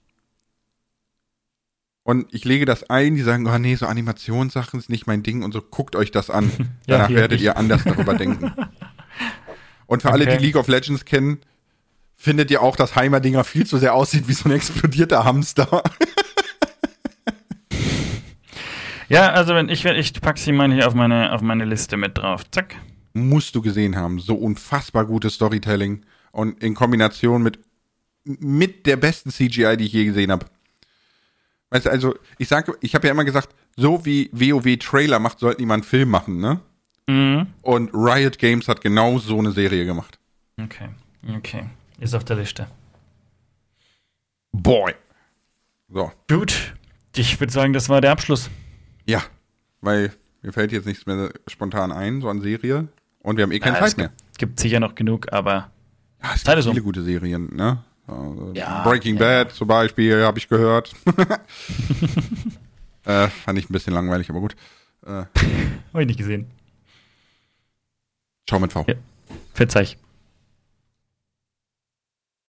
Und ich lege das ein, die sagen, oh nee, so Animationssachen ist nicht mein Ding und so, guckt euch das an. ja, Danach werdet nicht. ihr anders darüber denken. Und für okay. alle, die League of Legends kennen, findet ihr auch, dass Heimerdinger viel zu sehr aussieht wie so ein explodierter Hamster. ja, also wenn ich, ich packe sie mal hier auf meine, auf meine Liste mit drauf. Zack musst du gesehen haben. So unfassbar gutes Storytelling und in Kombination mit mit der besten CGI, die ich je gesehen habe. Weißt du, also ich sage, ich habe ja immer gesagt, so wie WoW Trailer macht, sollten die mal einen Film machen, ne? Mhm. Und Riot Games hat genau so eine Serie gemacht. Okay, okay, ist auf der Liste. Boy. So. Gut, ich würde sagen, das war der Abschluss. Ja, weil mir fällt jetzt nichts mehr spontan ein, so an Serie. Und wir haben eh keine ja, Zeit mehr. Gibt sicher noch genug, aber ja, es gibt viele so. gute Serien, ne? Also ja, Breaking ja. Bad zum Beispiel, habe ich gehört. äh, fand ich ein bisschen langweilig, aber gut. Äh, habe ich nicht gesehen. Schau mit V. Ja. Verzeih.